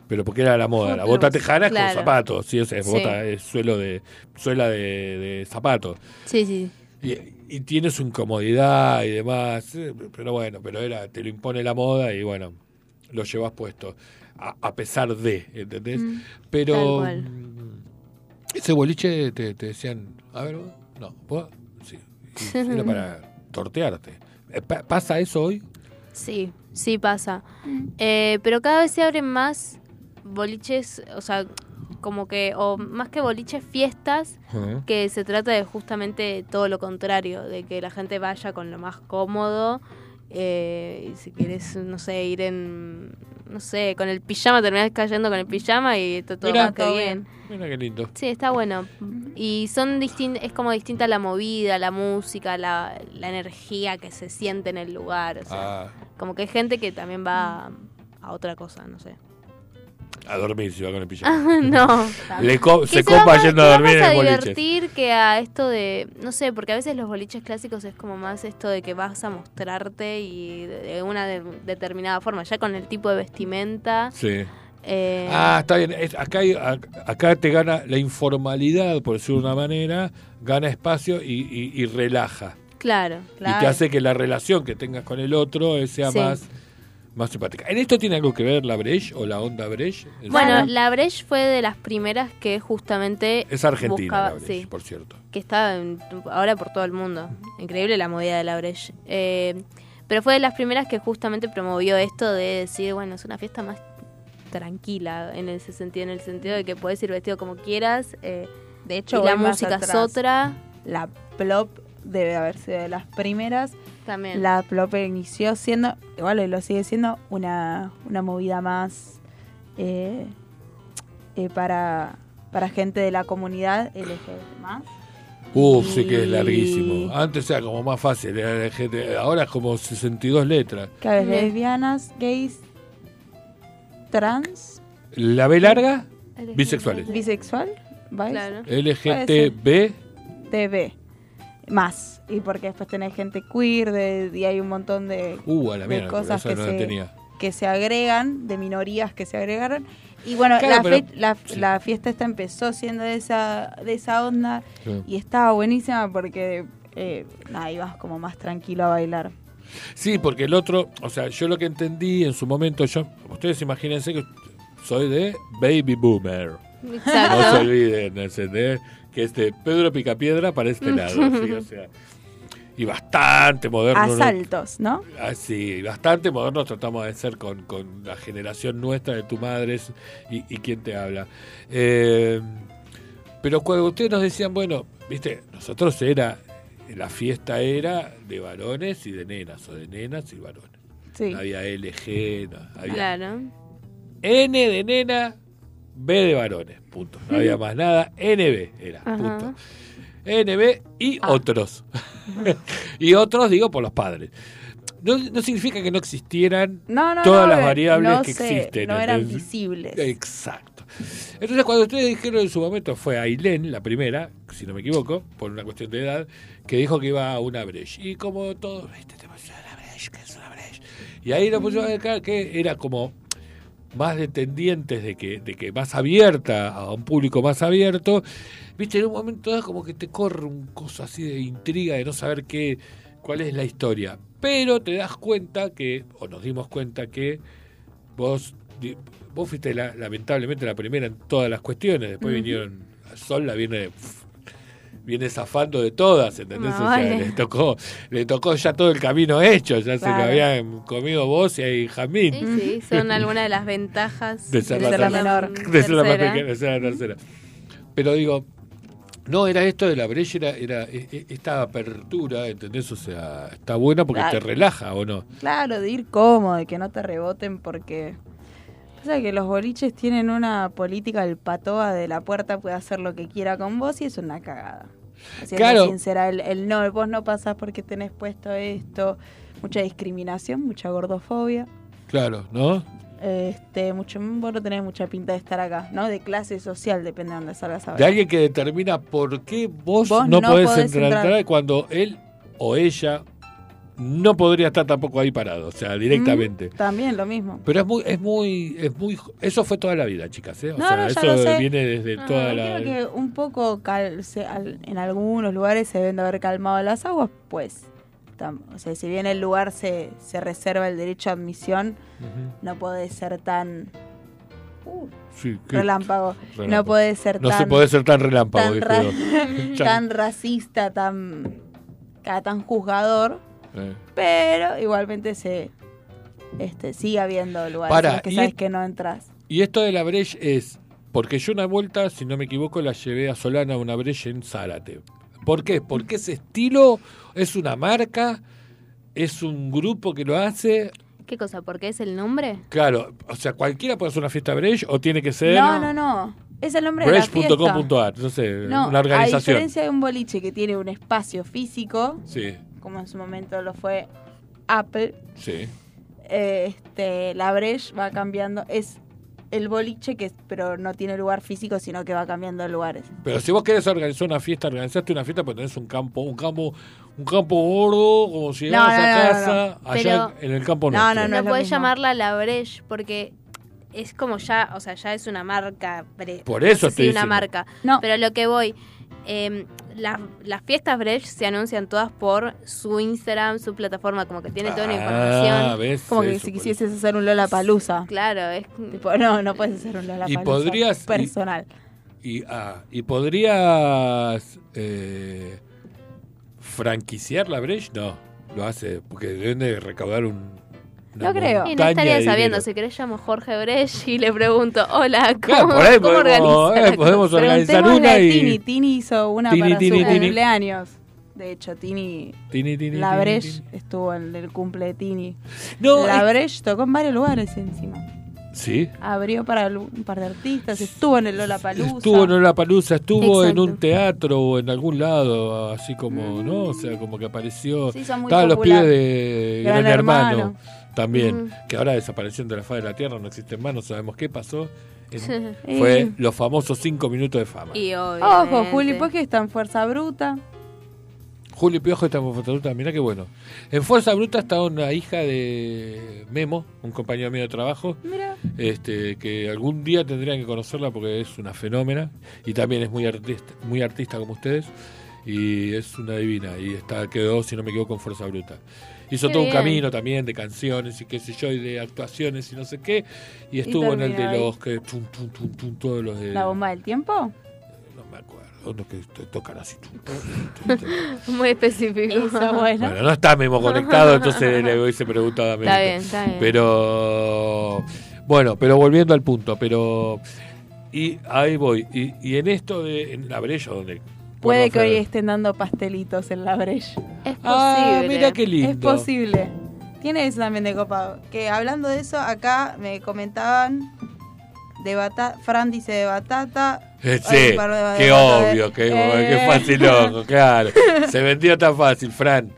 Pero porque era la moda, la bota tejana es con claro. zapatos, sí, o sea, es Sí. bota, es suelo de, suela de, de zapatos. Sí, sí. Y, y tiene su incomodidad y demás, eh, pero bueno, pero era, te lo impone la moda y bueno, lo llevas puesto, a, a pesar de, ¿entendés? Mm, pero mm, ese boliche te, te decían, a ver, vos, no, vos, sí, y era para tortearte. Eh, pa- ¿Pasa eso hoy? Sí, sí pasa. Eh, pero cada vez se abren más boliches, o sea, como que, o más que boliches, fiestas, que se trata de justamente todo lo contrario, de que la gente vaya con lo más cómodo. eh, y si quieres, no sé, ir en, no sé, con el pijama, terminás cayendo con el pijama y está todo Mirá, más que bien. Mira qué lindo. Sí, está bueno. Y son distin es como distinta la movida, la música, la, la energía que se siente en el lugar. O sea, Ah, como que hay gente que también va a otra cosa, no sé. A dormir si va con el pijama. no. Le co- Que se copa yendo a dormir en el a boliche. divertir que a esto de, no sé, porque a veces los boliches clásicos es como más esto de que vas a mostrarte y de una de- determinada forma, ya con el tipo de vestimenta. Sí. eh, Ah, está bien. Es- acá, hay- acá te gana la informalidad, por decirlo de una manera, gana espacio y, y- y relaja. claro. Y te hace que la relación que tengas con el otro eh, sea Sí. más, más simpática. ¿En esto tiene algo que ver la Breche o la onda Breche? Bueno, la Breche fue de las primeras que justamente es argentina buscaba- la Breche, sí, por cierto. que está en- ahora por todo el mundo. Increíble la movida de la Breche. Eh, pero fue de las primeras que justamente promovió esto de decir, bueno, es una fiesta más tranquila en ese sentido, en el sentido de que puedes ir vestido como quieras. eh, De hecho, y la música es otra. La Plop debe haber sido de las primeras. También. La Plop inició siendo, igual hoy lo sigue siendo, una, una movida más eh, eh, para, para gente de la comunidad LGBT más. Uf, sí que es larguísimo. Antes era como más fácil, era de gente- ahora es como 62 letras. Ujú. lesbianas, gays, trans, La B larga, LGBT. bisexuales. bisexual, ¿vais? Claro. LGTB, TV. Más. Y porque después tenés gente queer de, y hay un montón de, uh, a la de mierda, cosas que no la se, tenía. que se agregan, de minorías que se agregaron. Y bueno, Claro, la, pero- fe- la, sí. la fiesta esta empezó siendo de esa, de esa onda Sí. y estaba buenísima porque eh, nada, ibas como más tranquilo a bailar. Sí, porque el otro, o sea, yo lo que entendí en su momento, yo, ustedes imagínense que soy de Baby Boomer. Exacto. No se olviden, ¿entendés? Que es de Pedro Picapiedra para este lado, ¿sí? O sea, y bastante moderno. ¿no? Asaltos, ¿no? Ah, sí, bastante modernos tratamos de ser con, con la generación nuestra de tu madre y, y quién te habla. Eh, pero cuando ustedes nos decían, bueno, viste, nosotros era, la fiesta era de varones y de nenas, o de nenas y varones. Sí. No había LG, no, había Claro. N de nena, B de varones, punto. No había más nada, NB era, Ajá. punto. NB y Ah. otros. y otros, digo, por los padres. No, no significa que no existieran No, no, todas no, las variables no que existen. No eran visibles. Exacto. Entonces, cuando ustedes dijeron en su momento, fue Ailén, la primera, si no me equivoco, por una cuestión de edad, que dijo que iba a una breche. Y como todos, viste, te pusieron la breche, que es una breche. Y ahí lo pusieron acá, que era como más dependientes de que, de que más abierta, a un público más abierto, viste, en un momento dado como que te corre un coso así de intriga, de no saber qué, cuál es la historia. Pero te das cuenta que, o nos dimos cuenta que vos, vos fuiste la- lamentablemente la primera en todas las cuestiones, después Ujú. vinieron, Sol la viene pf, viene zafando de todas, ¿entendés? Ah, o sea, vale. le tocó, le tocó ya todo el camino hecho, ya se lo Claro. habían comido vos y ahí Jamín. Sí, sí, son algunas de las ventajas De ser la ser la menor. de ser la más pequeña, de ser la tercera. Pero digo, no, era esto de la brecha, era, era e- e- esta apertura, ¿entendés? O sea, está buena porque Claro. te relaja, ¿o no? Claro, de ir cómodo, de que no te reboten porque... O sea, que los boliches tienen una política, el patoa de la puerta puede hacer lo que quiera con vos y es una cagada. Claro. sincera, el, el no, vos no pasás porque tenés puesto esto, mucha discriminación, mucha gordofobia. Claro, ¿no? Este, mucho, vos no tenés mucha pinta de estar acá, ¿no? De clase social, depende de dónde salgas a De ver. alguien que determina por qué vos, Vos no, no podés, podés entrar, entrar. cuando él o ella no podría estar tampoco ahí parado, o sea, directamente. Mm, También lo mismo. Pero es muy, es muy, es muy, eso fue toda la vida, chicas, ¿eh? O No, sea, no, eso viene desde Ah, toda la. Creo que un poco cal- se- al- en algunos lugares se deben de haber calmado las aguas, pues. tam- o sea, si bien el lugar se, se reserva el derecho a admisión, no puede ser tan. Uh, Sí, relámpago. relámpago. No puede ser No tan. se puede ser tan relámpago, tan, ra- tan racista, tan. tan juzgador, Eh. pero igualmente se. Este, sigue habiendo lugares Para, en los que sabes es- que no entras. Y esto de la breche es, porque yo una vuelta, si no me equivoco, la llevé a Solana a una breche en Zárate. ¿Por qué? Porque ese estilo es una marca, es un grupo que lo hace. ¿Qué cosa? ¿Por qué es el nombre? Claro, o sea, cualquiera puede hacer una fiesta breche o tiene que ser No, no, no. Es el nombre de la fiesta. breche.com.ar, no sé, No, una a organización. diferencia de un boliche que tiene un espacio físico, Sí, como en su momento lo fue Apple, sí. eh, este, la Breche va cambiando, es el boliche, que pero no tiene lugar físico, sino que va cambiando de lugares. Pero si vos querés organizar una fiesta, organizaste una fiesta, pues tenés un campo, un campo, un campo gordo, como si No, llegas no, a no, no, casa, no. allá Pero- en el campo No, nuestro. no, No, es lo podés llamarla la Breche porque es como ya, o sea, ya es una marca. Por eso sí, estoy una diciendo. marca. No. Pero lo que voy, eh, la- las fiestas Breche se anuncian todas por su Instagram, su plataforma, como que tiene toda una Ah, información. ¿ves? Como que si por quisieses hacer un Lola Palusa. Claro, es Tipo, no, no puedes hacer un Lola Y podrías- y- personal. Y, ah, y podrías eh, franquiciar la Breche, no, lo hace porque deben de recaudar un. No creo. Y no estaría sabiendo, si querés llamo Jorge Breche y le pregunto, hola, ¿cómo, Claro, cómo podemos, organiza eh, podemos cosa?" organizar una a y. Tini. Tini hizo una Tini, para Tini, su Tini. cumpleaños. De hecho, Tini, Tini, tini, la tini. estuvo en el cumple de Tini. No, la es- Breche tocó en varios lugares encima. Sí. Abrió para un par de artistas, estuvo en el Lola Palusa. Estuvo en la palusa, estuvo en Exacto. un teatro o en algún lado, así como, ¿no? O sea, como que apareció. Se hizo muy Estaban los pibes de Gran Gran, Hermano, Hermano. También, que ahora desaparecieron de la faz de la tierra, no existen más, no sabemos qué pasó. Fue los famosos cinco minutos de fama. Y Ojo. Juli Poque está en Fuerza Bruta. Julio Piojo está en Fuerza Bruta, mirá qué bueno. En Fuerza Bruta está una hija de Memo, un compañero mío de trabajo, Mira. este, que algún día tendrían que conocerla porque es una fenómena y también es muy artista, muy artista como ustedes y es una divina y está quedó, si no me equivoco, en Fuerza Bruta. Hizo Qué todo un camino también de canciones y qué sé yo, y de actuaciones y no sé qué, y estuvo en el de ahí. los que, tum, tum, tum, tum, todos los de... La bomba del tiempo. No me acuerdo, los que to- tocan así. tum, tum, tum, tum. Muy específico. Eso, bueno. Bueno, no está Memo conectado, entonces le hubiese preguntado a Memo. Está bien, está bien. Pero, bueno, pero volviendo al punto, pero, y ahí voy, y, y en esto de, en la brecha donde... Puede que hoy estén dando pastelitos en la Breche. Es posible. Ah, mira qué lindo. Es posible. Tiene eso también de copado. Que hablando de eso, acá me comentaban de batata. Fran dice de batata. Eh, Sí, de qué de- obvio, qué, qué Eh. fácil, loco, claro. Se vendió tan fácil, Fran.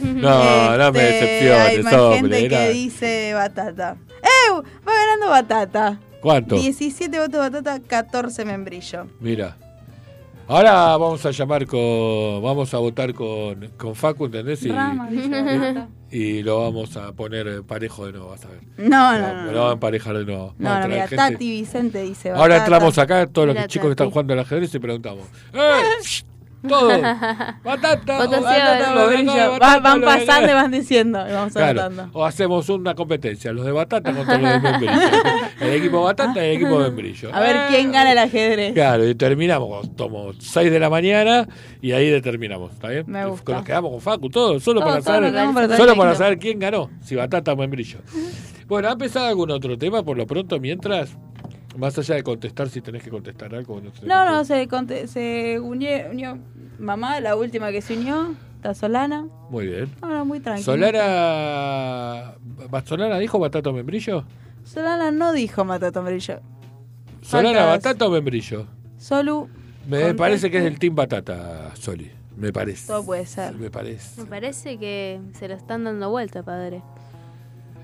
No, no me Este, decepciones, Hay hombre. gente era- que dice batata. ¡Eh! Va ganando batata. ¿Cuánto? 17 votos batata, 14 membrillo. Mira. Ahora vamos a llamar con. Vamos a votar con, con Facu, ¿entendés? Y, Rama, y lo vamos a poner parejo de nuevo, vas a ver. No, no, no. Lo no. a emparejar de nuevo. No, no, mira, gente. Tati Vicente dice. Ahora entramos acá, todos Mira, los chicos que están jugando al ajedrez y preguntamos. ¡Eh! ¡Todo! ¡Batata! Batata, van pasando y van diciendo. Y vamos Claro, o hacemos una competencia, los de batata contra los de membrillo. El equipo batata y el equipo membrillo. A ver quién gana el ajedrez. Claro, y terminamos, tomo 6 de la mañana y ahí determinamos, ¿está bien? Me gusta. Nos quedamos con Facu, todo, solo, Todo, para, todo, saber, para solo para saber quién ganó, si batata o membrillo. Bueno, ¿ha empezado algún otro tema por lo pronto mientras? Más allá de contestar, si tenés que contestar algo. No, sé. No, no, se, conte- se unió, unió mamá, la última que se unió, está Solana. Muy bien. No, no, muy tranquilo. Solara. ¿Solana dijo batata o membrillo? Solana no dijo Matata Brillo. ¿Solara Faltas. batata o membrillo? Solu, Me Conteste. parece que es el team batata, Soli. Me parece. todo puede ser. Me parece. Me parece que se lo están dando vuelta, padre.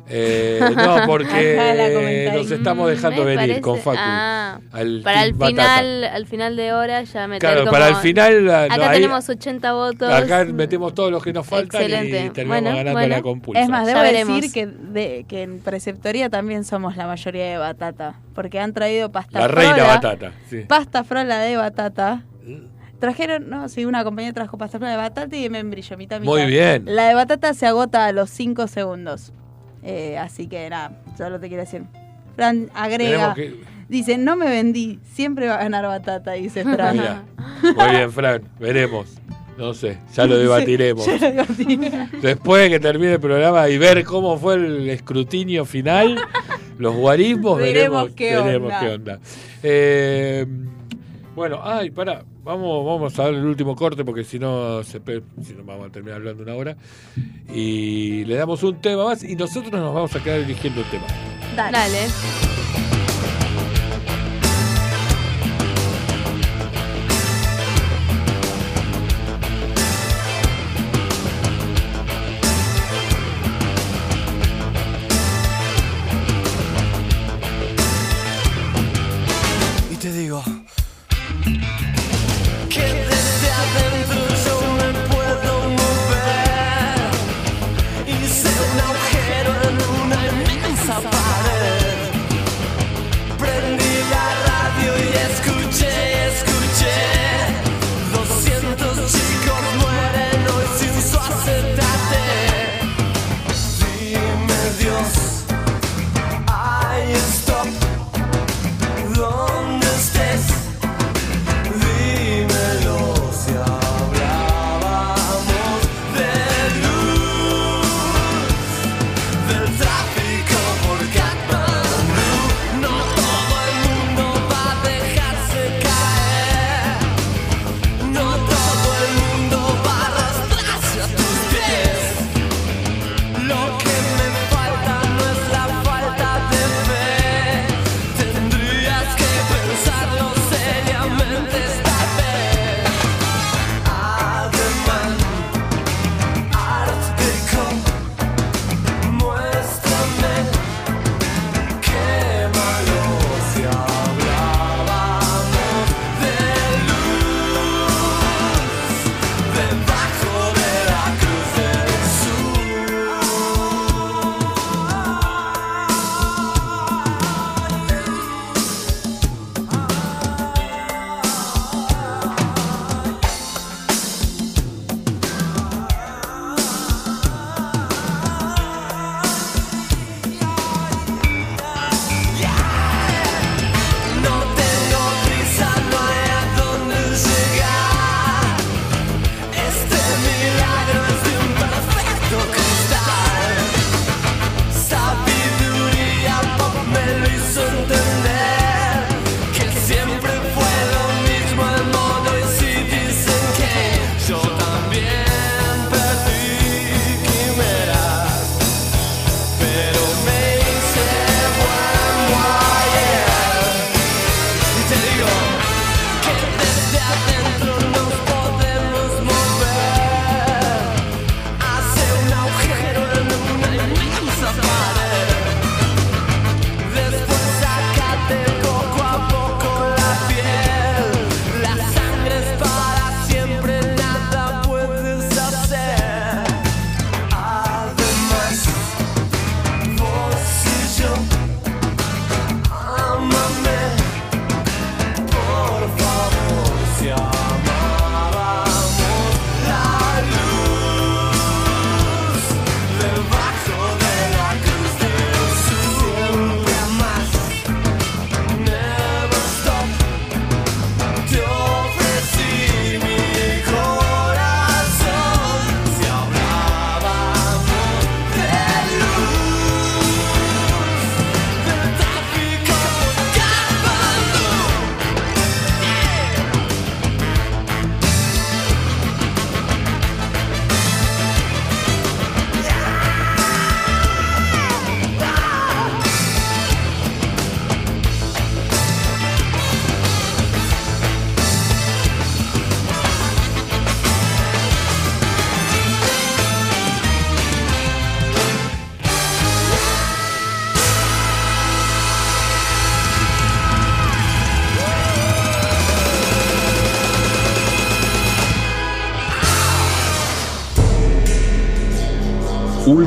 Eh, no, porque comentáis. nos estamos dejando venir parece- con Facu. Ah, al para el batata. final, al final de hora ya meter Claro, como- para el final. la- Acá no, ahí- tenemos 80 votos. acá metemos todos los que nos faltan y terminamos Bueno, ganando bueno. la compulsa. Es más, Ya debo veremos. decir que, de- que en preceptoría también somos la mayoría de batata. Porque han traído pasta la reina frola, batata. Sí. Pasta frola de batata. Trajeron, no, sí, una compañía trajo pasta frola de batata y de membrillo, mitad, mitad. Muy bien. La de batata se agota a los 5 segundos. Eh, así que nada, solo te quiero decir. Fran agrega, que- dice, no me vendí, siempre va a ganar batata, dice Fran. Muy bien, Fran. Veremos. No sé, ya lo debatiremos. Ya lo debatiremos. Después de que termine el programa y ver cómo fue el escrutinio final, los guarismos, Veremos veremos, qué veremos onda. qué onda. Eh, bueno, ay, pará, vamos, vamos a dar el último corte porque si no, se si no vamos a terminar hablando una hora. Y le damos un tema más y nosotros nos vamos a quedar eligiendo un tema. Dale. Dale.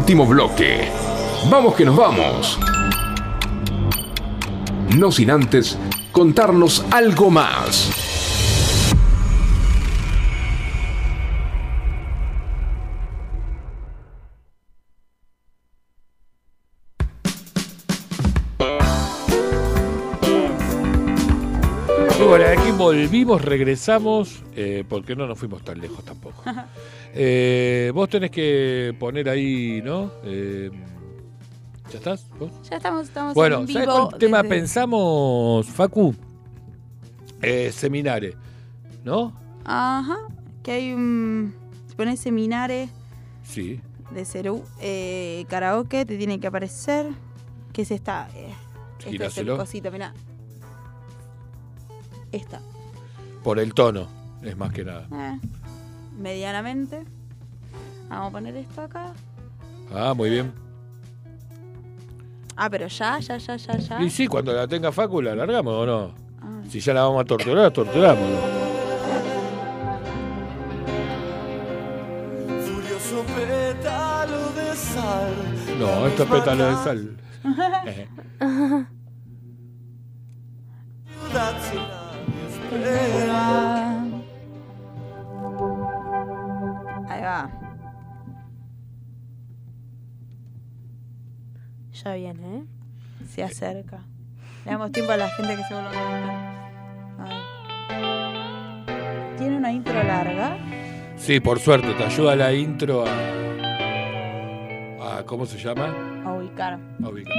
Último bloque. Vamos que nos vamos. No sin antes contarnos algo más. Bueno, aquí volvimos, regresamos, eh, porque no nos fuimos tan lejos tampoco. Eh, vos tenés que poner ahí, ¿no? Eh, ¿Ya estás? ¿Vos? Ya estamos, estamos Bueno, en ¿sabes vivo. cuál tema desde- pensamos, Facu? Eh, seminares, ¿no? Ajá, que hay un... Si pones seminares Sí. de Cerú, eh, karaoke, te tiene que aparecer. ¿Qué es esta? Eh, este es el cosito, mirá. Esta. Por el tono, es más que nada. Eh, medianamente. Vamos a poner esto acá. Ah, muy bien. Ah, pero ya, ya, ya, ya, ya. Y sí, cuando la tenga Facu, ¿la largamos o no? Ah. Si ya la vamos a torturar, la torturamos. Furioso pétalo de sal. No, esto es pétalo de sal. Ya viene, ¿eh? Se acerca. Le damos tiempo a la gente que se vuelva a. Tiene una intro larga. Sí, por suerte, te ayuda la intro a. a ¿Cómo se llama? A ubicar. A ubicar.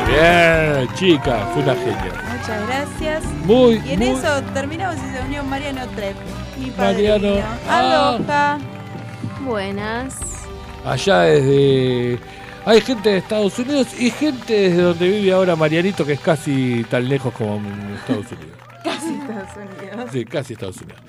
Muy bien, chica, fue una genia. Muchas gracias. Muy, Y en muy- eso terminamos y se unió Mariano Trepp, mi Mariano. padrino. Ah. Aloha. Buenas. Allá desde. Hay gente de Estados Unidos y gente desde donde vive ahora Marianito, que es casi tan lejos como Estados Unidos. Casi Estados Unidos. Sí, casi Estados Unidos.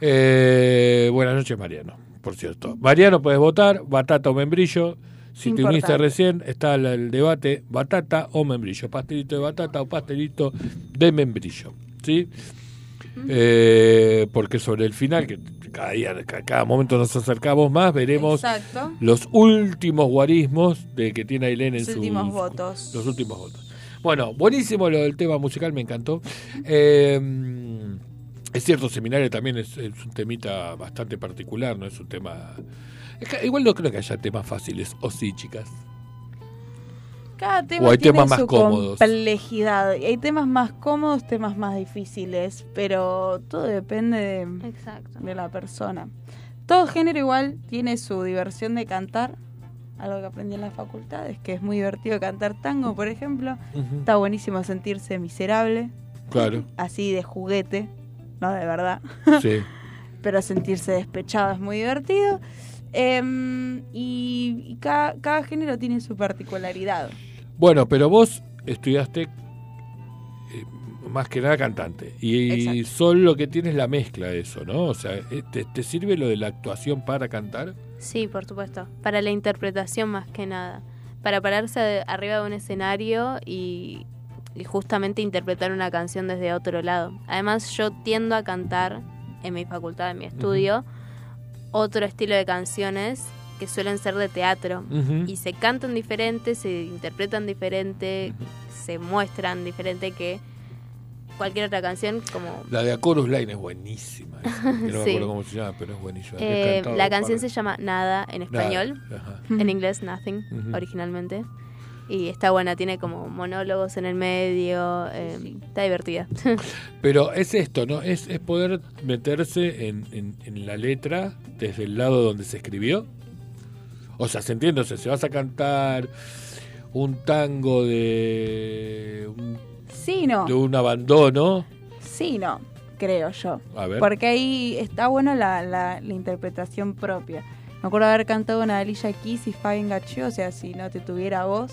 Eh, buenas noches, Mariano, por cierto. Mariano, puedes votar, batata o membrillo. Si te uniste recién, está el, debate batata o membrillo. Pastelito de batata o pastelito de membrillo. ¿Sí? Eh, porque sobre el final, que cada día, ca- cada momento nos acercamos más, veremos Exacto. los últimos guarismos de que tiene Ailén en Los sus últimos votos. los últimos votos. Bueno, buenísimo lo del tema musical, me encantó. Eh, es cierto, seminario también es, es un temita bastante particular, no es un tema... es que igual no creo que haya temas fáciles, o sí, chicas. Cada tema O hay tiene temas más su cómodos. complejidad. Y Hay temas más cómodos, temas más difíciles, pero todo depende de, Exacto. de la persona. Todo género igual tiene su diversión de cantar, algo que aprendí en la facultad, es que es muy divertido cantar tango, por ejemplo. Está buenísimo sentirse miserable, Claro, así de juguete, no de verdad. sí. pero sentirse despechado es muy divertido. Em, y y cada, cada género tiene su particularidad. Bueno, pero vos estudiaste eh, más que nada cantante. Y Exacto. solo lo que tienes es la mezcla de eso, ¿no? O sea, eh, ¿te, te sirve lo de la actuación para cantar? Sí, por supuesto. Para la interpretación más que nada. Para pararse de- arriba de un escenario y, y justamente interpretar una canción desde otro lado. Además, yo tiendo a cantar en mi facultad, en mi estudio, otro estilo de canciones que suelen ser de teatro. Y se cantan diferente, se interpretan diferente, se muestran diferente que cualquier otra canción como... La de A Chorus Line es buenísima. esa, no me Sí. acuerdo cómo se llama, pero es buenísima. Eh, la canción se llama Nada en Nada, español. ajá. En inglés, Nothing, originalmente. Y está buena, tiene como monólogos en el medio. eh, Está divertida. Pero es esto, ¿no? Es, es poder meterse en, en- en la letra desde el lado donde se escribió. O sea, se entiende, o sea, si vas a cantar un tango de un, Sí, no. de un abandono, Sí, no, creo yo. a ver. Porque ahí está buena la, la, la interpretación propia. Me acuerdo haber cantado una de Alicia Keys y Fabien Gaccio, o sea, si no te tuviera voz,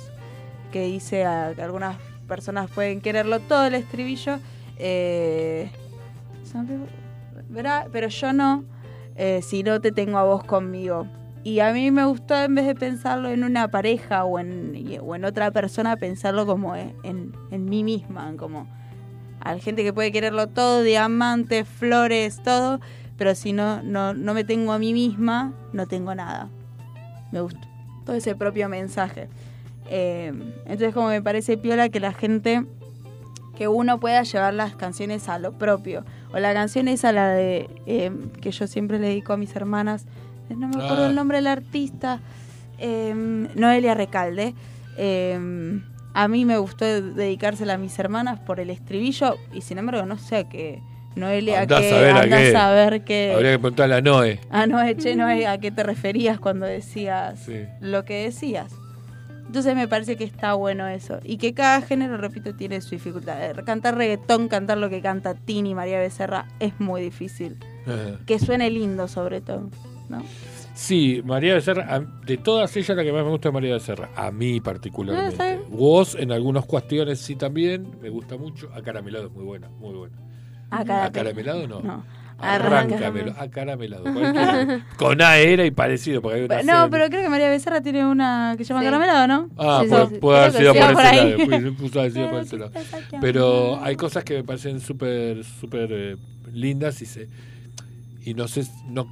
que dice a, algunas personas pueden quererlo todo el estribillo, eh, ¿verdad? pero yo no, eh, si no te tengo a vos conmigo. Y a mí me gustó, en vez de pensarlo en una pareja o en, o en otra persona, pensarlo como en, en, mí misma, como hay gente que puede quererlo todo, diamantes, flores, todo, pero si no, no, no me tengo a mí misma, no tengo nada. Me gustó todo ese propio mensaje. Eh, entonces como me parece piola que la gente, que uno pueda llevar las canciones a lo propio. O la canción esa, la de eh, que yo siempre le dedico a mis hermanas, eh, no me acuerdo Ah. el nombre del artista, eh, Noelia Recalde. Eh, a mí me gustó dedicársela a mis hermanas por el estribillo y sin embargo no sé a qué Noelia Andá a que a qué. a saber qué Habría que preguntarle a Noé. Ah, no, che, no, a qué te referías cuando decías Sí. lo que decías. Entonces me parece que está bueno eso. Y que cada género, repito, tiene su dificultad. Eh, Cantar reggaetón, cantar lo que canta Tini, María Becerra, es muy difícil. Ajá. Que suene lindo sobre todo, ¿no? Sí, María Becerra, a- de todas ellas la que más me gusta es María Becerra, a mí particularmente. Ah. Vos en algunas cuestiones sí también, me gusta mucho. Acaramelado es muy buena, muy buena. Acá, ¿Acaramelado no? No. Arráncamelo, acaramelado. cualquiera. Con A era y parecido, porque hay una No, serie. pero creo que María Becerra tiene una que se llama Sí. Caramelado, ¿no? Ah, Sí, puede, sí, sí. puede haber sido por por ahí. lado. pues, puso haber sido por ese Pero lado. Pero hay cosas que me parecen súper, súper eh, lindas y se y no sé, no,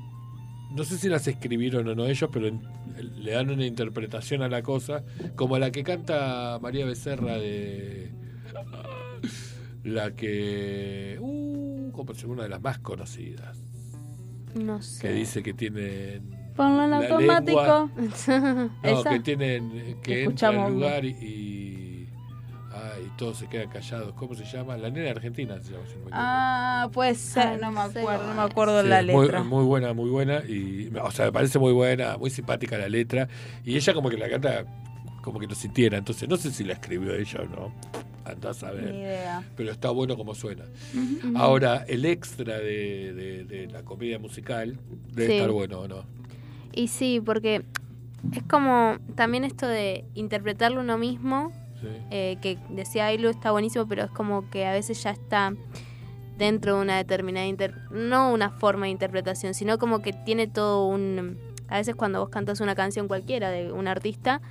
no sé si las escribieron o no ellos, pero en- le dan una interpretación a la cosa, como la que canta María Becerra de la que uh, como es una de las más conocidas, No sé. que dice que tienen Ponlo en automático. no, ¿Esa? que tienen que entra Escuchamos al lugar y, y, ay, todos se quedan callados. ¿Cómo se llama? La nena argentina se llama. si no. Ah, puede ser, Ay, no me no acuerdo, no me acuerdo Sí, la muy- letra. Muy, buena, muy buena. Y, o sea, me parece muy buena, muy simpática la letra. Y ella como que la canta como que lo sintiera. Entonces, no sé si la escribió ella o no. Andás a Ni ver. idea. Pero está bueno como suena. Ahora, el extra de, de- de la comedia musical debe Sí. estar bueno, ¿o no? Y sí, porque es como también esto de interpretarlo uno mismo, Sí. eh, que decía Ailu está buenísimo, pero es como que a veces ya está dentro de una determinada, inter- no una forma de interpretación, sino como que tiene todo un... A veces cuando vos cantas una canción cualquiera de un artista.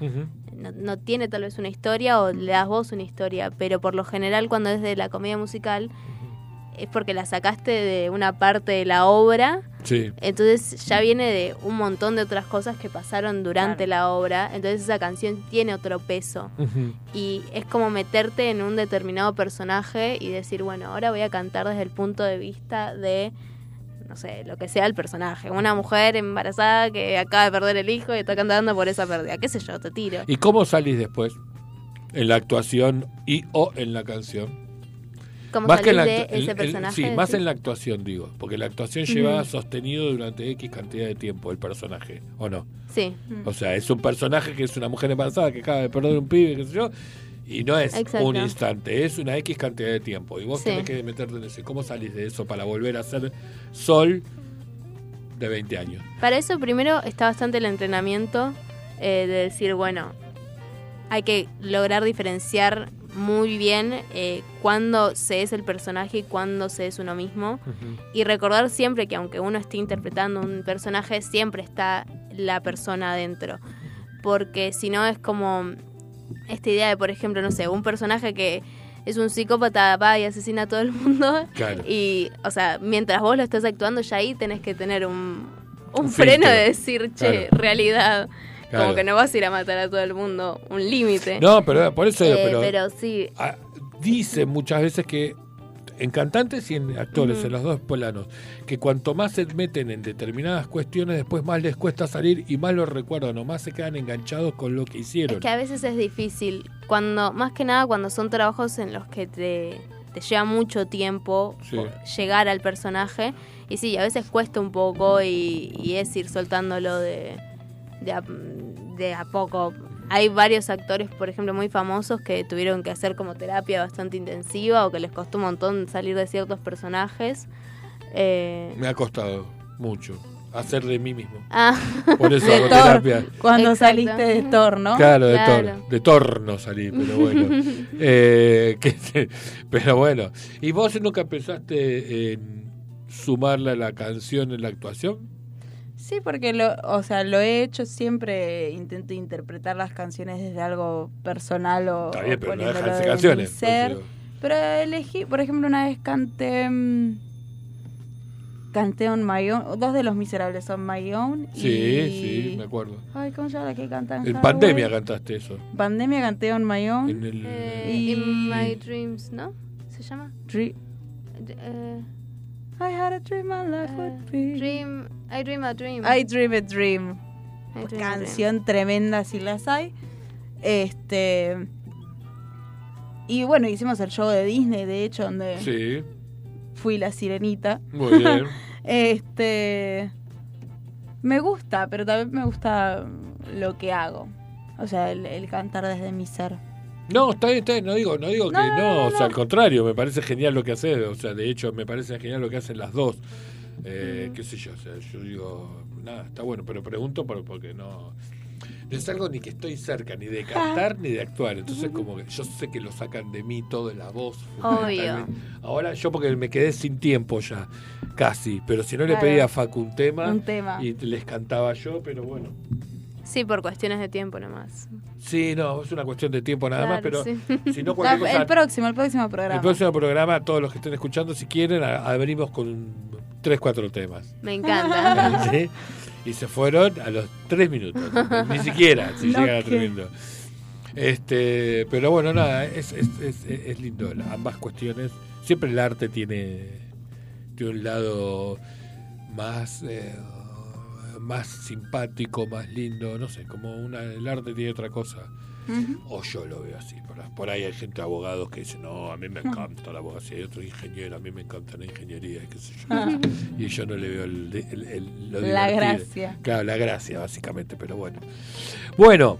No, no tiene tal vez una historia o le das vos una historia, pero por lo general cuando es de la comedia musical es porque la sacaste de una parte de la obra, Sí. entonces ya viene de un montón de otras cosas que pasaron durante la obra, entonces esa canción tiene otro peso. Y es como meterte en un determinado personaje y decir, bueno, ahora voy a cantar desde el punto de vista de no sé, lo que sea el personaje, una mujer embarazada que acaba de perder el hijo y está cantando por esa pérdida, qué sé yo, te tiro. ¿Y cómo salís después? En la actuación y o en la canción. ¿Cómo Más que en la de el- ese el- personaje? sí, más en la actuación, digo. Porque la actuación Ujú. lleva sostenido durante X cantidad de tiempo el personaje, ¿o no? Sí. O sea, es un personaje que es una mujer embarazada que acaba de perder un pibe, qué sé yo, y no es Exacto. un instante, es una X cantidad de tiempo. Y vos Sí. tenés que meterte en eso. ¿Y ¿Cómo salís de eso para volver a ser Sol de 20 años? Para eso primero está bastante el entrenamiento eh, de decir, bueno, hay que lograr diferenciar muy bien eh, cuándo se es el personaje y cuándo se es uno mismo. Y recordar siempre que aunque uno esté interpretando un personaje, siempre está la persona adentro. Porque si no es como esta idea de, por ejemplo, no sé, un personaje que es un psicópata, va y asesina a todo el mundo. Claro. Y, o sea, mientras vos lo estás actuando, ya ahí tenés que tener un, un, Un freno de decir, che, Claro. realidad. Claro. Como que no vas a ir a matar a todo el mundo, un límite. No, pero por eso Eh, pero, pero sí, dicen muchas veces que en cantantes y en actores, en los dos polanos, que cuanto más se meten en determinadas cuestiones, después más les cuesta salir y más lo recuerdan o más se quedan enganchados con lo que hicieron. Es que a veces es difícil, cuando más que nada cuando son trabajos en los que te, te lleva mucho tiempo Sí. llegar al personaje. Y sí, a veces cuesta un poco y, y es ir soltándolo de, de, a, de a poco. Hay varios actores, por ejemplo, muy famosos que tuvieron que hacer como terapia bastante intensiva o que les costó un montón salir de ciertos personajes. Eh, Me ha costado mucho hacer de mí mismo. ah, Por eso De hago Thor, terapia. cuando Exacto. saliste de Thor, ¿no? Claro, de Claro. Thor. De Thor no salí, pero bueno. Eh, que- pero bueno. ¿Y vos nunca pensaste en sumarle a la canción en la actuación? Sí, porque lo, o sea, lo he hecho siempre, intento interpretar las canciones desde algo personal o, Está bien, o pero no dejan de ser canciones, digo. Pero elegí, por ejemplo, una vez canté mm, canté On My Own, dos de los miserables On My Own Sí, y sí, me acuerdo. Ay, ¿cómo se llama la que cantan? En pandemia cantaste eso. Pandemia canté On My Own. En el, eh, Y- In My Dreams, ¿no? ¿Se llama? Dre- Eh, I had a dream my life would be. Dream, I Dream a Dream. I Dream a Dream. A canción tremenda si las hay. Este y bueno, hicimos el show de Disney, de hecho, donde Sí, fui la sirenita. muy bien. Este me gusta, pero también me gusta lo que hago. O sea, el, el cantar desde mi ser. No, está bien, está bien, no digo, no digo que No, o sea, al contrario, me parece genial lo que haces, o sea, de hecho me parece genial lo que hacen las dos. Eh, qué sé yo, o sea, yo digo, nada, está bueno, pero pregunto por, porque no no es algo ni que estoy cerca ni de cantar ni de actuar, entonces como que yo sé que lo sacan de mí todo de la voz. Obvio. Ahora yo porque me quedé sin tiempo ya, casi, pero si no le pedía a Facu un tema, Un tema. y les cantaba yo, pero bueno. Sí, por cuestiones de tiempo nomás. Sí, no, es una cuestión de tiempo nada más, pero sí. si no cualquier cosa el próximo, el próximo programa. el próximo programa, todos los que estén escuchando, si quieren, abrimos con tres, cuatro temas. Me encanta. ¿Sí? Y se fueron a los tres minutos. Ni siquiera, si No, llegan a tres minutos. Este, pero bueno, nada, es, es, es, es lindo ambas cuestiones. Siempre el arte tiene, tiene un lado más, eh, más simpático, más lindo, no sé, como una, el arte tiene otra cosa. O yo lo veo así. Por, por ahí hay gente, abogados, que dicen, no, a mí me encanta la abogacía. Hay otro ingeniero, a mí me encanta la ingeniería, y qué sé yo. Y yo no le veo el, el- el- lo La gracia. Claro, la gracia, básicamente, pero bueno. Bueno,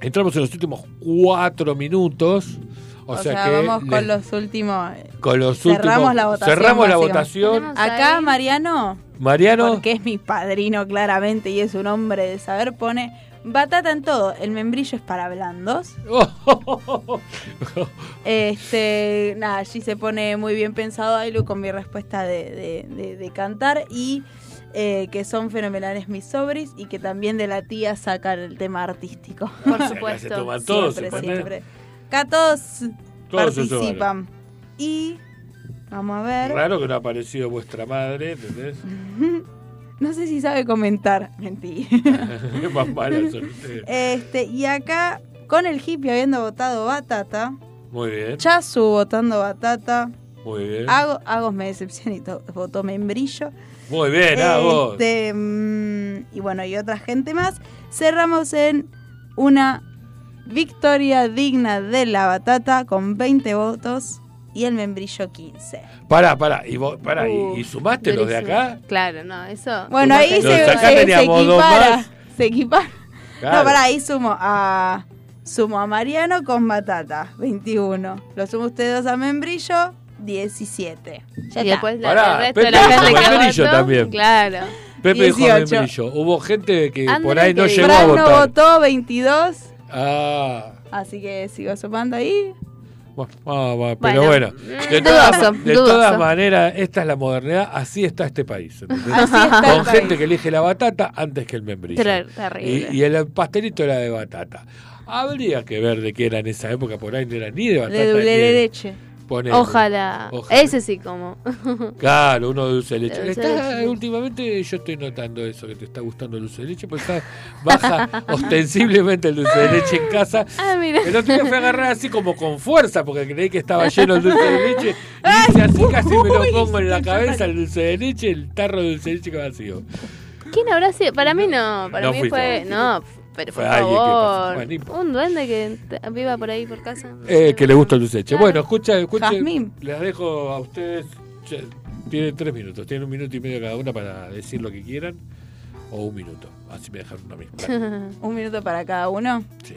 entramos en los últimos cuatro minutos. O, O, sea, sea, que vamos le- con los últimos. con los cerramos últimos- la votación, Cerramos la votación. Acá Mariano, Mariano. porque es mi padrino claramente y es un hombre de saber, pone batata en todo. El membrillo es para blandos. Este, nada, allí se pone muy bien pensado Ailu con mi respuesta de, de- de- de cantar y eh, que son fenomenales mis sobris y que también de la tía sacan el tema artístico. Por se supuesto. toman todos, siempre, se siempre. Acá todos, participan. Y vamos a ver. Raro que no ha aparecido vuestra madre, ¿entendés? No sé si sabe comentar, mentí. Más. Este, y acá, con el hippie habiendo votado batata, Muy bien, Chasu votando batata, muy bien. Hago, Agos me decepciona y votó membrillo. Muy bien, Agos. Este, mm, y bueno, y otra gente más. Cerramos en una victoria digna de la batata con 20 votos y el membrillo 15. Pará, pará, y, vos, pará, y- Uh, y, sumaste los de acá? Claro, no, eso. Bueno, ahí Los se, de acá se- se teníamos dos equipara. más. Se equipara. Claro. No, pará, ahí sumo a. Sumo a Mariano con batata, 21. Lo sumo ustedes dos a membrillo, 17. Ya y está. después la, Pará, el resto de Pepe la dijo gente que membrillo votó, también. Claro. Pepe dijo 18. membrillo. Hubo gente que por André, ahí no ¿qué llegó dijo? a Fran no votar. votó 22, Ah, así que sigo sumando ahí. bueno, ah, bueno, pero Bueno, bueno. mm, De, todas, dudoso, de dudoso. todas maneras, esta es la modernidad, así está este país. está el Con país. gente que elige la batata antes que el membrillo. Y, y el pastelito era de batata. Habría que ver de qué era en esa época, por ahí no era ni de batata. De ni de de- leche. Ponele. Ojalá. Ojalá. Ese sí como. Claro, uno de dulce de leche. De dulce de Está- leche. últimamente yo estoy notando eso, que te está gustando el dulce de leche, porque está baja ostensiblemente el dulce de leche en casa. Ah, mira. El otro día fui a agarrar así como con fuerza, porque creí que estaba lleno el dulce de leche. Y hice así, casi me lo pongo en la cabeza el dulce de leche, el tarro de dulce de leche que vacío. ¿Quién habrá sido? Para mí no. Para No mí fue. No, pero Fue por favor. Bueno. Un duende que viva por ahí por casa. Eh, que le gusta el dulce. Claro. Bueno, escucha, escucha. Les dejo a ustedes. Tienen tres minutos, tienen un minuto y medio cada una para decir lo que quieran. O un minuto. Así me dejaron una misma. Un minuto para cada uno. Sí.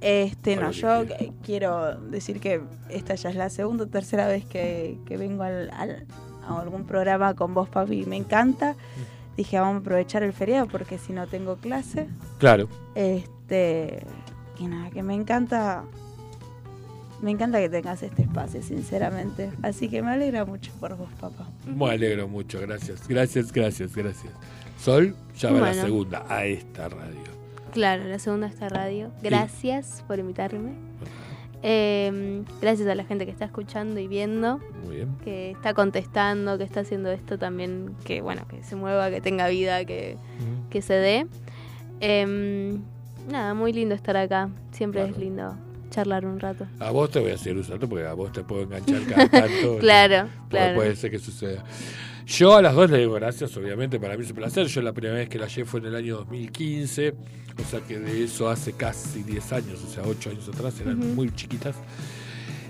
Este, no, yo quiero decir que esta ya es la segunda o tercera vez que, que vengo al, al- a algún programa con vos, papi. Me encanta. Dije, vamos a aprovechar el feriado porque si no tengo clase. Claro. Este, y nada, que me encanta. Me encanta que tengas este espacio, sinceramente. Así que me alegra mucho por vos, papá. Me alegro mucho, gracias. Gracias, gracias, gracias. Sol, ya va la segunda a esta radio. Claro, la segunda está radio. Gracias por invitarme. Eh, gracias a la gente que está escuchando y viendo, Muy bien. que está contestando, que está haciendo esto también, que bueno, que se mueva, que tenga vida, que, que se dé. Eh, nada, muy lindo estar acá. Siempre es lindo charlar un rato. A vos te voy a seguir usando porque a vos te puedo enganchar cada tanto. Claro, claro. Puede ser que suceda. Yo a las dos le digo gracias, obviamente, para mí es un placer. Yo la primera vez que la llevé fue en el año 2015, o sea que de eso hace casi 10 años, o sea, 8 años atrás, eran muy chiquitas.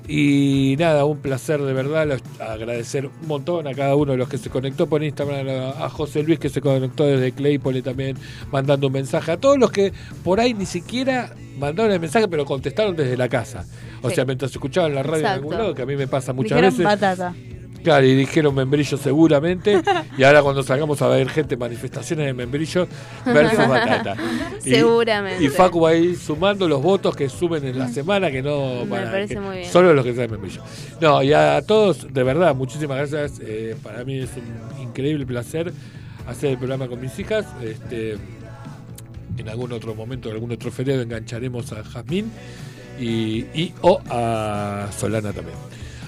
Y nada, un placer de verdad, los- agradecer un montón a cada uno de los que se conectó por Instagram, a, a José Luis que se conectó desde Claypole también, mandando un mensaje, a todos los que por ahí ni siquiera mandaron el mensaje, pero contestaron desde la casa. O Sí. sea, mientras escuchaban la radio en Exacto. algún lado, que a mí me pasa muchas Dijeron veces. Claro, y dijeron membrillo seguramente. y ahora cuando salgamos a ver gente, manifestaciones de membrillo versus batata. Y- Seguramente. Y Facu va a ir sumando los votos que sumen en la semana, que no Me para parece que- muy bien. Solo los que saben membrillo. No, y a todos, de verdad, muchísimas gracias. Eh, para mí es un increíble placer hacer el programa con mis hijas. Este, en algún otro momento, en algún otro feriado, engancharemos a Jazmín y, y o a Solana también.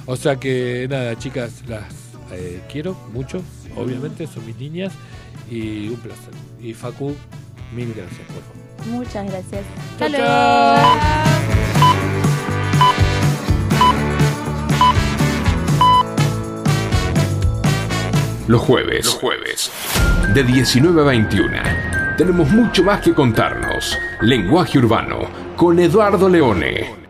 O sea que nada, chicas, las eh, quiero mucho, obviamente, son mis niñas y un placer. Y Facu, mil gracias por favor. Muchas gracias. Chao, Hasta chao. luego. Los jueves. Los jueves. De 19 a 21. Tenemos mucho más que contarnos. Lenguaje urbano con Eduardo Leone.